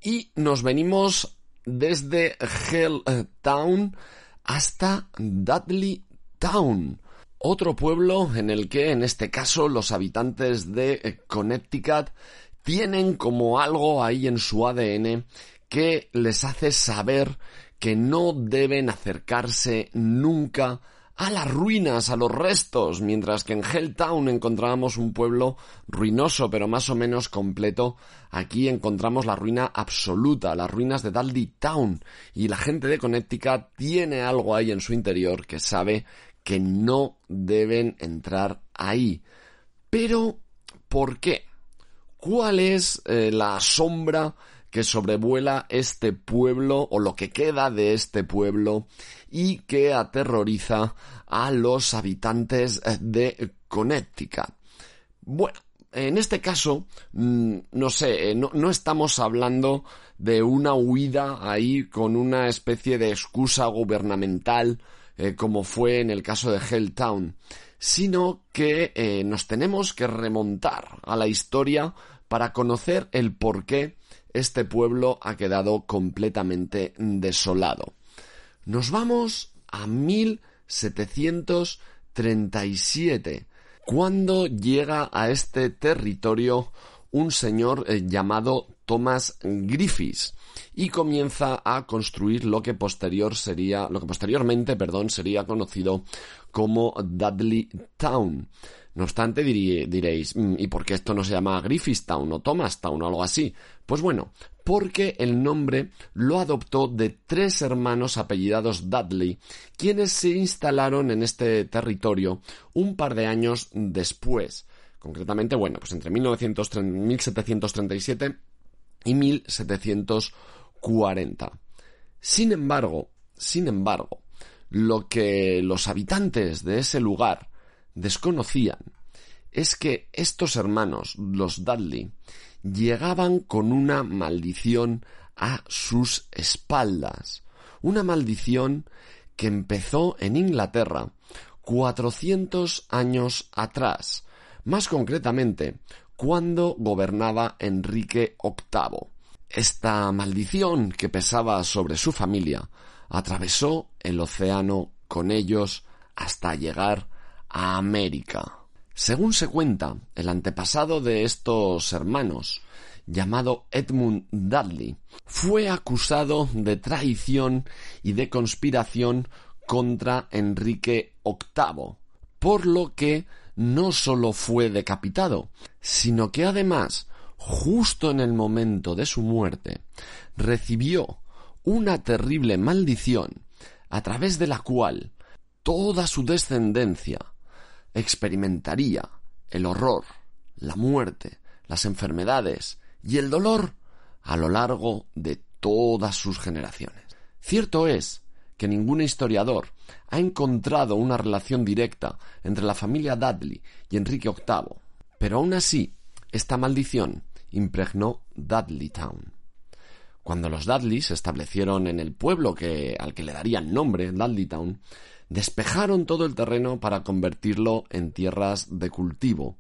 Y nos venimos desde Helltown hasta Dudley Town otro pueblo en el que, en este caso, los habitantes de eh, Connecticut tienen como algo ahí en su ADN que les hace saber que no deben acercarse nunca a las ruinas, a los restos, mientras que en Helltown encontrábamos un pueblo ruinoso pero más o menos completo, aquí encontramos la ruina absoluta, las ruinas de Dudley Town, y la gente de Connecticut tiene algo ahí en su interior que sabe que no deben entrar ahí. Pero, ¿por qué? ¿Cuál es eh, la sombra que sobrevuela este pueblo o lo que queda de este pueblo y que aterroriza a los habitantes eh, de Connecticut? Bueno, en este caso, mm, no sé, eh, no, no, estamos hablando de una huida ahí con una especie de excusa gubernamental eh, como fue en el caso de Helltown, sino que eh, nos tenemos que remontar a la historia para conocer el por qué este pueblo ha quedado completamente desolado. Nos vamos a 1737, cuando llega a este territorio un señor eh, llamado Thomas Griffiths y comienza a construir lo que posterior sería, lo que posteriormente, perdón, sería conocido como Dudley Town. No obstante, diréis, mm, ¿y por qué esto no se llama Town o Thomastown o algo así? Pues bueno, porque el nombre lo adoptó de tres hermanos apellidados Dudley, quienes se instalaron en este territorio un par de años después. Concretamente, bueno, pues entre 1737 y 1740. Sin embargo, sin embargo, lo que los habitantes de ese lugar desconocían es que estos hermanos, los Dudley, llegaban con una maldición a sus espaldas. Una maldición que empezó en Inglaterra 400 años atrás, más concretamente cuando gobernaba Enrique VIII. Esta maldición que pesaba sobre su familia atravesó el océano con ellos hasta llegar a América. Según se cuenta, el antepasado de estos hermanos, llamado Edmund Dudley, fue acusado de traición y de conspiración contra Enrique VIII, por lo que no solo fue decapitado, sino que además, justo en el momento de su muerte, recibió una terrible maldición a través de la cual toda su descendencia experimentaría el horror, la muerte, las enfermedades y el dolor a lo largo de todas sus generaciones. Cierto es que ningún historiador ha encontrado una relación directa entre la familia Dudley y Enrique VIII, pero aún así, esta maldición impregnó Dudley Town. Cuando los Dudley se establecieron en el pueblo que, al que le darían nombre, Dudley Town, despejaron todo el terreno para convertirlo en tierras de cultivo,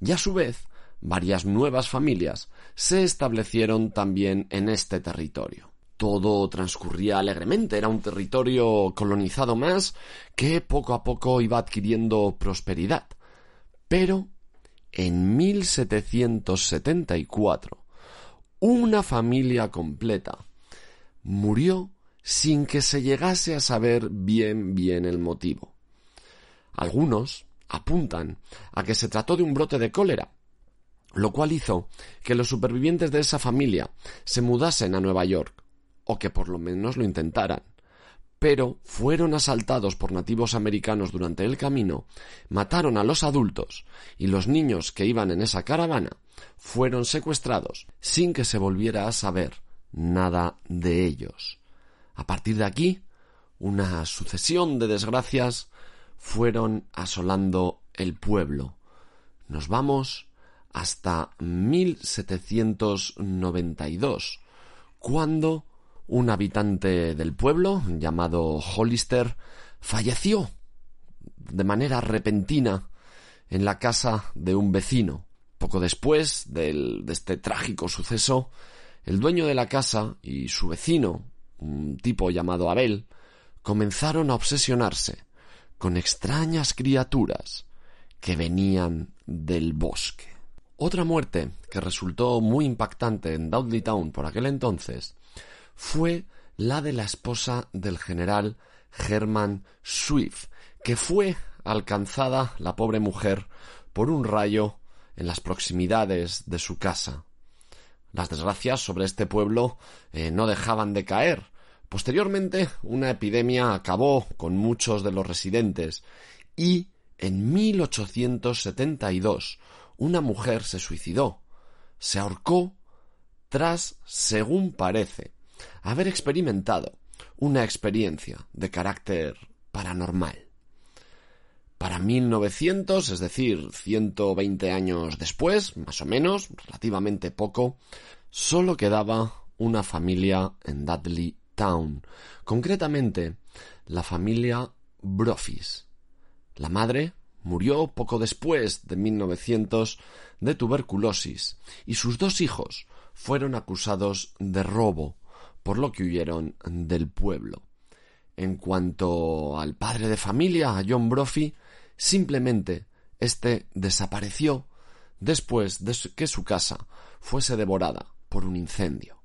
y a su vez varias nuevas familias se establecieron también en este territorio. Todo transcurría alegremente, era un territorio colonizado más que poco a poco iba adquiriendo prosperidad. Pero en 1774, una familia completa murió sin que se llegase a saber bien bien el motivo. Algunos apuntan a que se trató de un brote de cólera, lo cual hizo que los supervivientes de esa familia se mudasen a Nueva York o que por lo menos lo intentaran. Pero fueron asaltados por nativos americanos durante el camino, mataron a los adultos y los niños que iban en esa caravana fueron secuestrados sin que se volviera a saber nada de ellos. A partir de aquí, una sucesión de desgracias fueron asolando el pueblo. Nos vamos hasta 1792, cuando un habitante del pueblo llamado Hollister falleció de manera repentina en la casa de un vecino. Poco después de este trágico suceso, el dueño de la casa y su vecino, un tipo llamado Abel, comenzaron a obsesionarse con extrañas criaturas que venían del bosque. Otra muerte que resultó muy impactante en Dudley Town por aquel entonces fue la de la esposa del general Herman Swift, que fue alcanzada la pobre mujer por un rayo en las proximidades de su casa. Las desgracias sobre este pueblo eh, no dejaban de caer. Posteriormente, una epidemia acabó con muchos de los residentes y en 1872 una mujer se suicidó. Se ahorcó tras, según parece, haber experimentado una experiencia de carácter paranormal. Para 1900, es decir, 120 años después, más o menos, relativamente poco, solo quedaba una familia en Dudley Town, concretamente la familia Brofis. La madre murió poco después de 1900 de tuberculosis y sus dos hijos fueron acusados de robo, por lo que huyeron del pueblo. En cuanto al padre de familia, a John Brophy, simplemente éste desapareció después de que su casa fuese devorada por un incendio.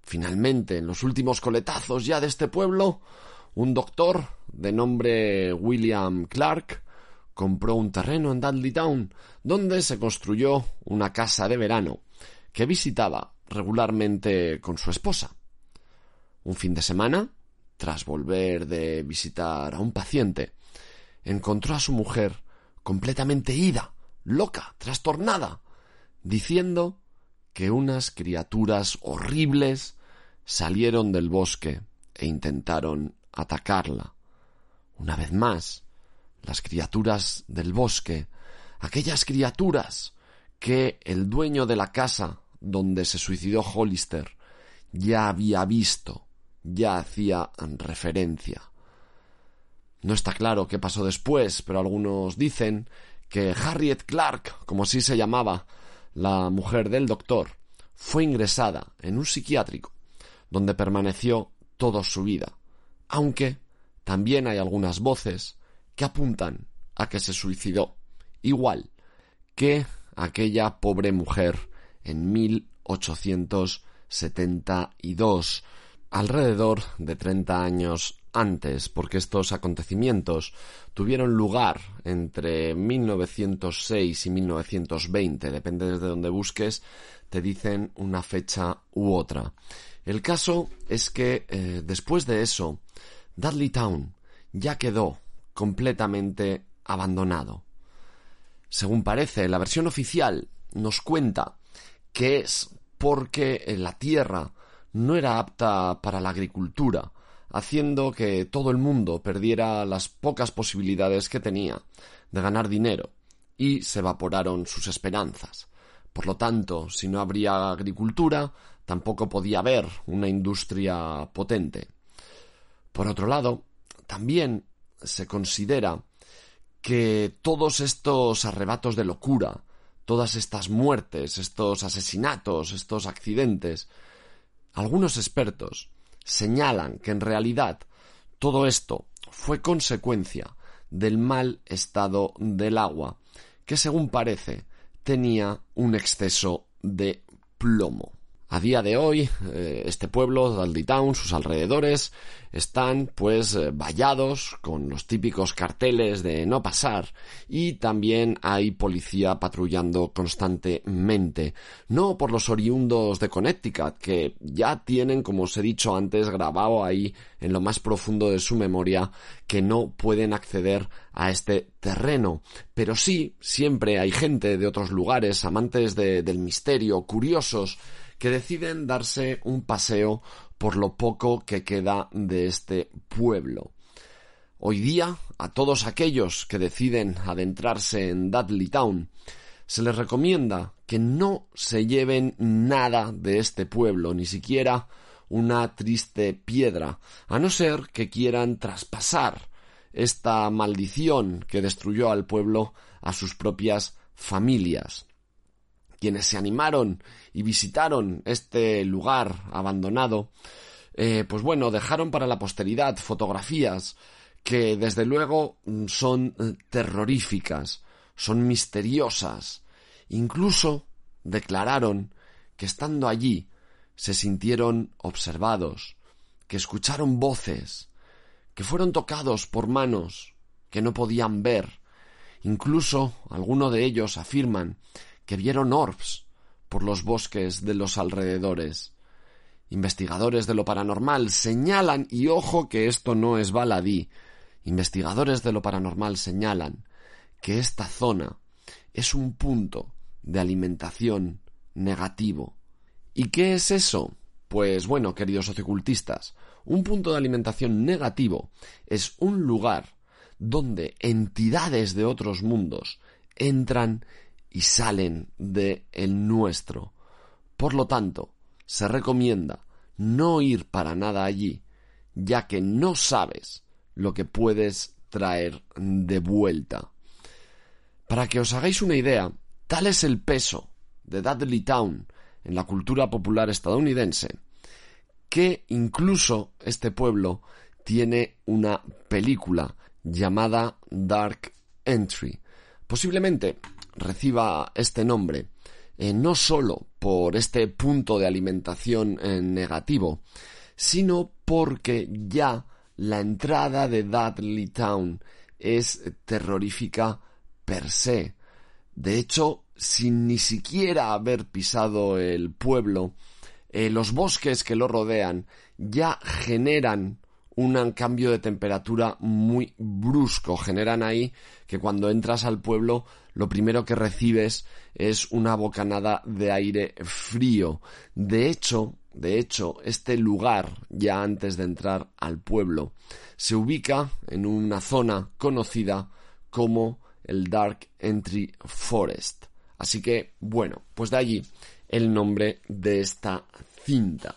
Finalmente, en los últimos coletazos ya de este pueblo, un doctor de nombre William Clark compró un terreno en Dudley Town donde se construyó una casa de verano que visitaba regularmente con su esposa. Un fin de semana, tras volver de visitar a un paciente, encontró a su mujer completamente ida, loca, trastornada, diciendo que unas criaturas horribles salieron del bosque e intentaron atacarla. Una vez más, las criaturas del bosque, aquellas criaturas que el dueño de la casa donde se suicidó Hollister ya había visto, ya hacía referencia. No está claro qué pasó después, pero algunos dicen que Harriet Clark, como así se llamaba, la mujer del doctor, fue ingresada en un psiquiátrico, donde permaneció toda su vida, aunque también hay algunas voces que apuntan a que se suicidó, igual que aquella pobre mujer en 1872, alrededor de 30 años antes, porque estos acontecimientos tuvieron lugar entre 1906 y 1920, depende de donde busques, te dicen una fecha u otra. El caso es que eh, después de eso, Dudley Town ya quedó completamente abandonado. Según parece, la versión oficial nos cuenta que es porque la tierra no era apta para la agricultura, haciendo que todo el mundo perdiera las pocas posibilidades que tenía de ganar dinero, y se evaporaron sus esperanzas. Por lo tanto, si no habría agricultura, tampoco podía haber una industria potente. Por otro lado, también se considera que todos estos arrebatos de locura, todas estas muertes, estos asesinatos, estos accidentes, algunos expertos señalan que en realidad todo esto fue consecuencia del mal estado del agua, que según parece tenía un exceso de plomo. A día de hoy, eh, este pueblo, Daldy Town, sus alrededores, están pues eh, vallados con los típicos carteles de no pasar y también hay policía patrullando constantemente. No por los oriundos de Connecticut, que ya tienen, como os he dicho antes, grabado ahí en lo más profundo de su memoria que no pueden acceder a este terreno. Pero sí, siempre hay gente de otros lugares, amantes del misterio, curiosos, que deciden darse un paseo por lo poco que queda de este pueblo. Hoy día, a todos aquellos que deciden adentrarse en Dudley Town, se les recomienda que no se lleven nada de este pueblo, ni siquiera una triste piedra, a no ser que quieran traspasar esta maldición que destruyó al pueblo a sus propias familias. Quienes se animaron y visitaron este lugar abandonado, eh, pues bueno, dejaron para la posteridad fotografías que desde luego son eh, terroríficas, son misteriosas. Incluso declararon que estando allí se sintieron observados, que escucharon voces, que fueron tocados por manos que no podían ver. Incluso algunos de ellos afirman que vieron orbs por los bosques de los alrededores. Investigadores de lo paranormal señalan, y ojo que esto no es baladí, investigadores de lo paranormal señalan que esta zona es un punto de alimentación negativo. ¿Y qué es eso? Pues bueno, queridos sociocultistas, un punto de alimentación negativo es un lugar donde entidades de otros mundos entran y salen de el nuestro. Por lo tanto, se recomienda no ir para nada allí, ya que no sabes lo que puedes traer de vuelta. Para que os hagáis una idea, tal es el peso de Dudley Town en la cultura popular estadounidense, que incluso este pueblo tiene una película llamada Dark Entry. Posiblemente reciba este nombre eh, no solo por este punto de alimentación eh, negativo, sino porque ya la entrada de Dudley Town es terrorífica per se. De hecho, sin ni siquiera haber pisado el pueblo, eh, los bosques que lo rodean ya generan un cambio de temperatura muy brusco. Generan ahí que cuando entras al pueblo lo primero que recibes es una bocanada de aire frío. De hecho, de hecho, este lugar, ya antes de entrar al pueblo, se ubica en una zona conocida como el Dark Entry Forest. Así que, bueno, pues de allí el nombre de esta cinta.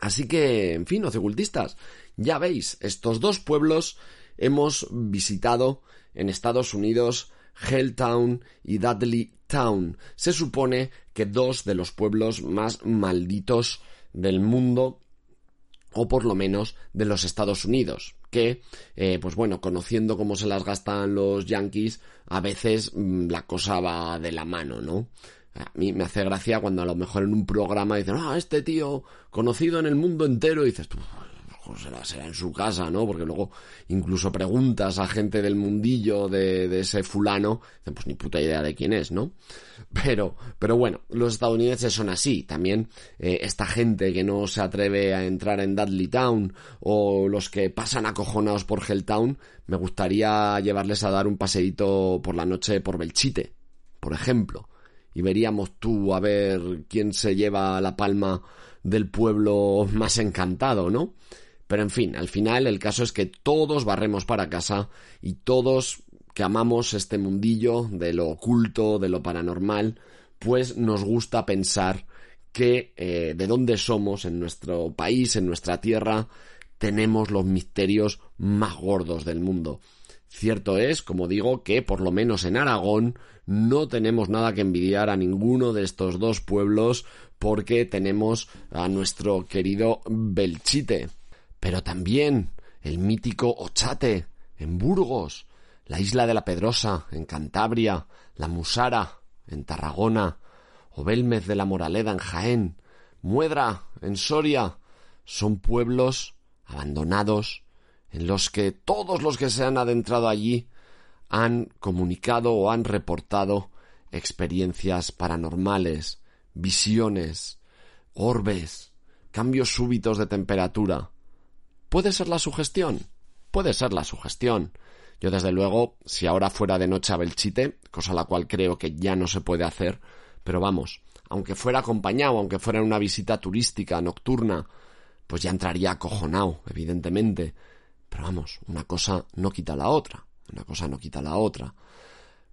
Así que, en fin, ocultistas, ya veis, estos dos pueblos hemos visitado en Estados Unidos Helltown y Dudley Town. Se supone que dos de los pueblos más malditos del mundo o por lo menos de los Estados Unidos, que, eh, pues bueno, conociendo cómo se las gastan los yankees, a veces mm, la cosa va de la mano, ¿no? A mí me hace gracia cuando a lo mejor en un programa dicen, ah, este tío conocido en el mundo entero, y dices, será, será, en su casa, ¿no? Porque luego incluso preguntas a gente del mundillo de, de, ese fulano, pues ni puta idea de quién es, ¿no? Pero, pero bueno, los estadounidenses son así. También eh, esta gente que no se atreve a entrar en Dudley Town o los que pasan acojonados por Helltown, me gustaría llevarles a dar un paseíto por la noche por Belchite, por ejemplo. Y veríamos tú a ver quién se lleva la palma del pueblo más encantado, ¿no? Pero en fin, al final el caso es que todos barremos para casa y todos que amamos este mundillo de lo oculto, de lo paranormal, pues nos gusta pensar que eh, de dónde somos, en nuestro país, en nuestra tierra, tenemos los misterios más gordos del mundo. Cierto es, como digo, que por lo menos en Aragón no tenemos nada que envidiar a ninguno de estos dos pueblos porque tenemos a nuestro querido Belchite, pero también el mítico Ochate, en Burgos, la isla de la Pedrosa, en Cantabria, la Musara, en Tarragona, o Belmez de la Moraleda, en Jaén, Muedra, en Soria, son pueblos abandonados en los que todos los que se han adentrado allí han comunicado o han reportado experiencias paranormales, visiones, orbes, cambios súbitos de temperatura, ¿Puede ser la sugestión? Puede ser la sugestión. Yo desde luego, si ahora fuera de noche a Belchite, cosa la cual creo que ya no se puede hacer, pero vamos, aunque fuera acompañado, aunque fuera en una visita turística nocturna, pues ya entraría acojonado, evidentemente. Pero vamos, una cosa no quita la otra, una cosa no quita la otra.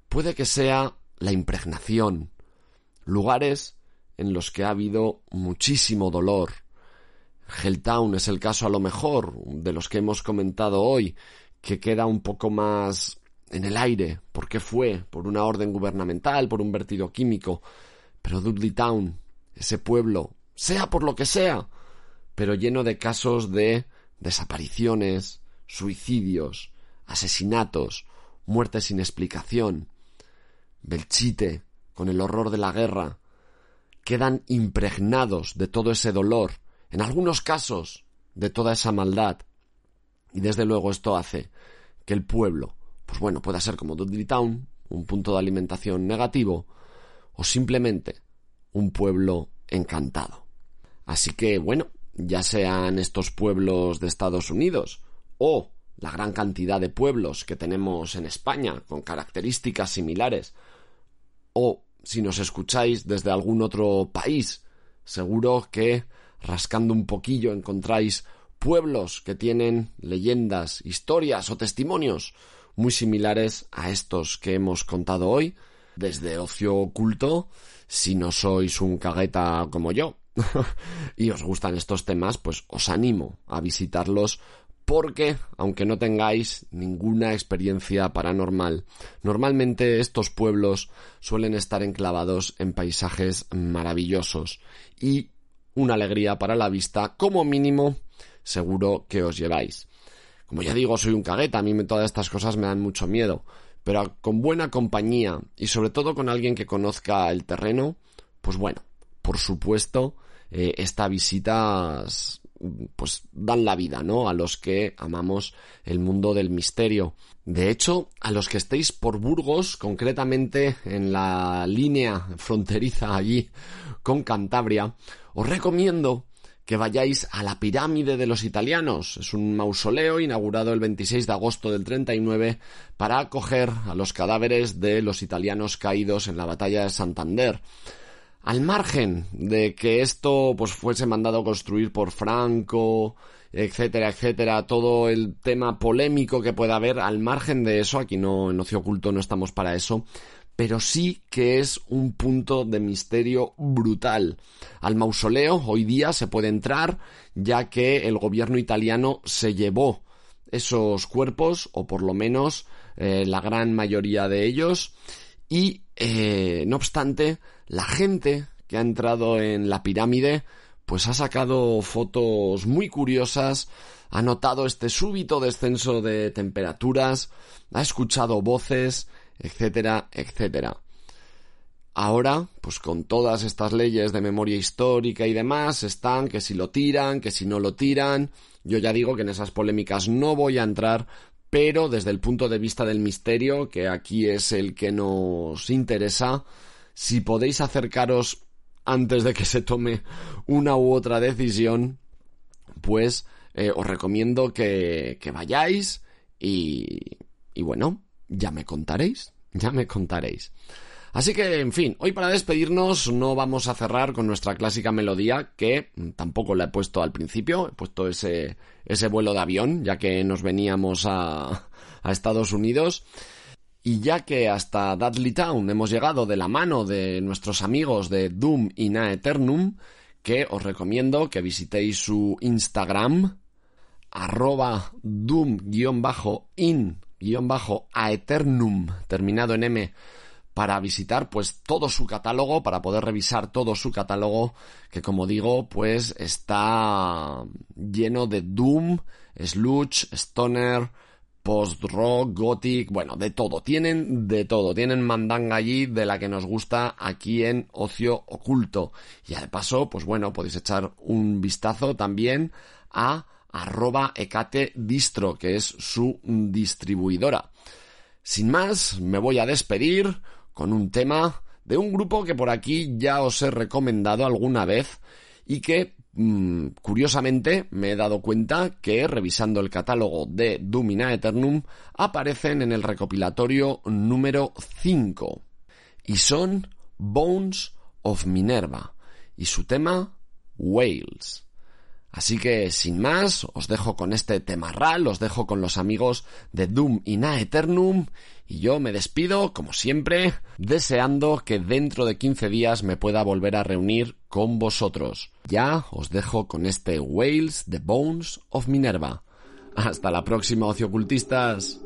Puede que sea la impregnación, lugares en los que ha habido muchísimo dolor. Helltown es el caso a lo mejor de los que hemos comentado hoy, que queda un poco más en el aire, porque fue por una orden gubernamental, por un vertido químico, pero Dudley Town, ese pueblo, sea por lo que sea, pero lleno de casos de desapariciones, suicidios, asesinatos, muertes sin explicación, Belchite, con el horror de la guerra, quedan impregnados de todo ese dolor, en algunos casos de toda esa maldad. Y desde luego esto hace que el pueblo, pues bueno, pueda ser como Dudley Town, un punto de alimentación negativo, o simplemente un pueblo encantado. Así que bueno, ya sean estos pueblos de Estados Unidos o la gran cantidad de pueblos que tenemos en España con características similares, o si nos escucháis desde algún otro país, seguro que rascando un poquillo encontráis pueblos que tienen leyendas, historias o testimonios muy similares a estos que hemos contado hoy, desde ocio oculto, si no sois un cagueta como yo y os gustan estos temas, pues os animo a visitarlos porque, aunque no tengáis ninguna experiencia paranormal, normalmente estos pueblos suelen estar enclavados en paisajes maravillosos y una alegría para la vista, como mínimo, seguro que os lleváis. Como ya digo, soy un cagueta, a mí todas estas cosas me dan mucho miedo, pero con buena compañía y sobre todo con alguien que conozca el terreno, pues bueno, por supuesto, eh, esta visita pues dan la vida, ¿no? A los que amamos el mundo del misterio. De hecho, a los que estéis por Burgos, concretamente en la línea fronteriza allí con Cantabria, os recomiendo que vayáis a la pirámide de los italianos. Es un mausoleo inaugurado el 26 de agosto del 39 para acoger a los cadáveres de los italianos caídos en la batalla de Santander al margen de que esto pues fuese mandado a construir por Franco, etcétera, etcétera, todo el tema polémico que pueda haber, al margen de eso, aquí no en Ocio Oculto no estamos para eso, pero sí que es un punto de misterio brutal. Al mausoleo hoy día se puede entrar ya que el gobierno italiano se llevó esos cuerpos, o por lo menos eh, la gran mayoría de ellos, y eh, no obstante, la gente que ha entrado en la pirámide pues ha sacado fotos muy curiosas, ha notado este súbito descenso de temperaturas, ha escuchado voces, etcétera, etcétera. Ahora, pues con todas estas leyes de memoria histórica y demás, están que si lo tiran, que si no lo tiran. Yo ya digo que en esas polémicas no voy a entrar pero desde el punto de vista del misterio, que aquí es el que nos interesa, si podéis acercaros antes de que se tome una u otra decisión, pues eh, os recomiendo que, que vayáis y, y bueno, ya me contaréis, ya me contaréis. Así que, en fin, hoy para despedirnos no vamos a cerrar con nuestra clásica melodía que tampoco la he puesto al principio, he puesto ese, vuelo de avión, ya que nos veníamos a, Estados Unidos. Y ya que hasta Dudley Town hemos llegado de la mano de nuestros amigos de Doom y Na Eternum, que os recomiendo que visitéis su Instagram, arroba doom-in-aeternum, terminado en M, para visitar pues todo su catálogo, para poder revisar todo su catálogo, que como digo, pues está lleno de Doom, Sludge, Stoner, post-rock, gothic, bueno, de todo, tienen de todo, tienen mandanga allí de la que nos gusta aquí en Ocio Oculto. Y de paso, pues bueno, podéis echar un vistazo también a arroba ecate distro, que es su distribuidora. Sin más, me voy a despedir con un tema de un grupo que por aquí ya os he recomendado alguna vez y que mm, curiosamente me he dado cuenta que revisando el catálogo de Dumina Eternum aparecen en el recopilatorio número 5 y son Bones of Minerva y su tema Whales. Así que, sin más, os dejo con este temarral, os dejo con los amigos de Doom y Na Eternum, y yo me despido, como siempre, deseando que dentro de 15 días me pueda volver a reunir con vosotros. Ya os dejo con este Wales, The Bones of Minerva. Hasta la próxima, ociocultistas.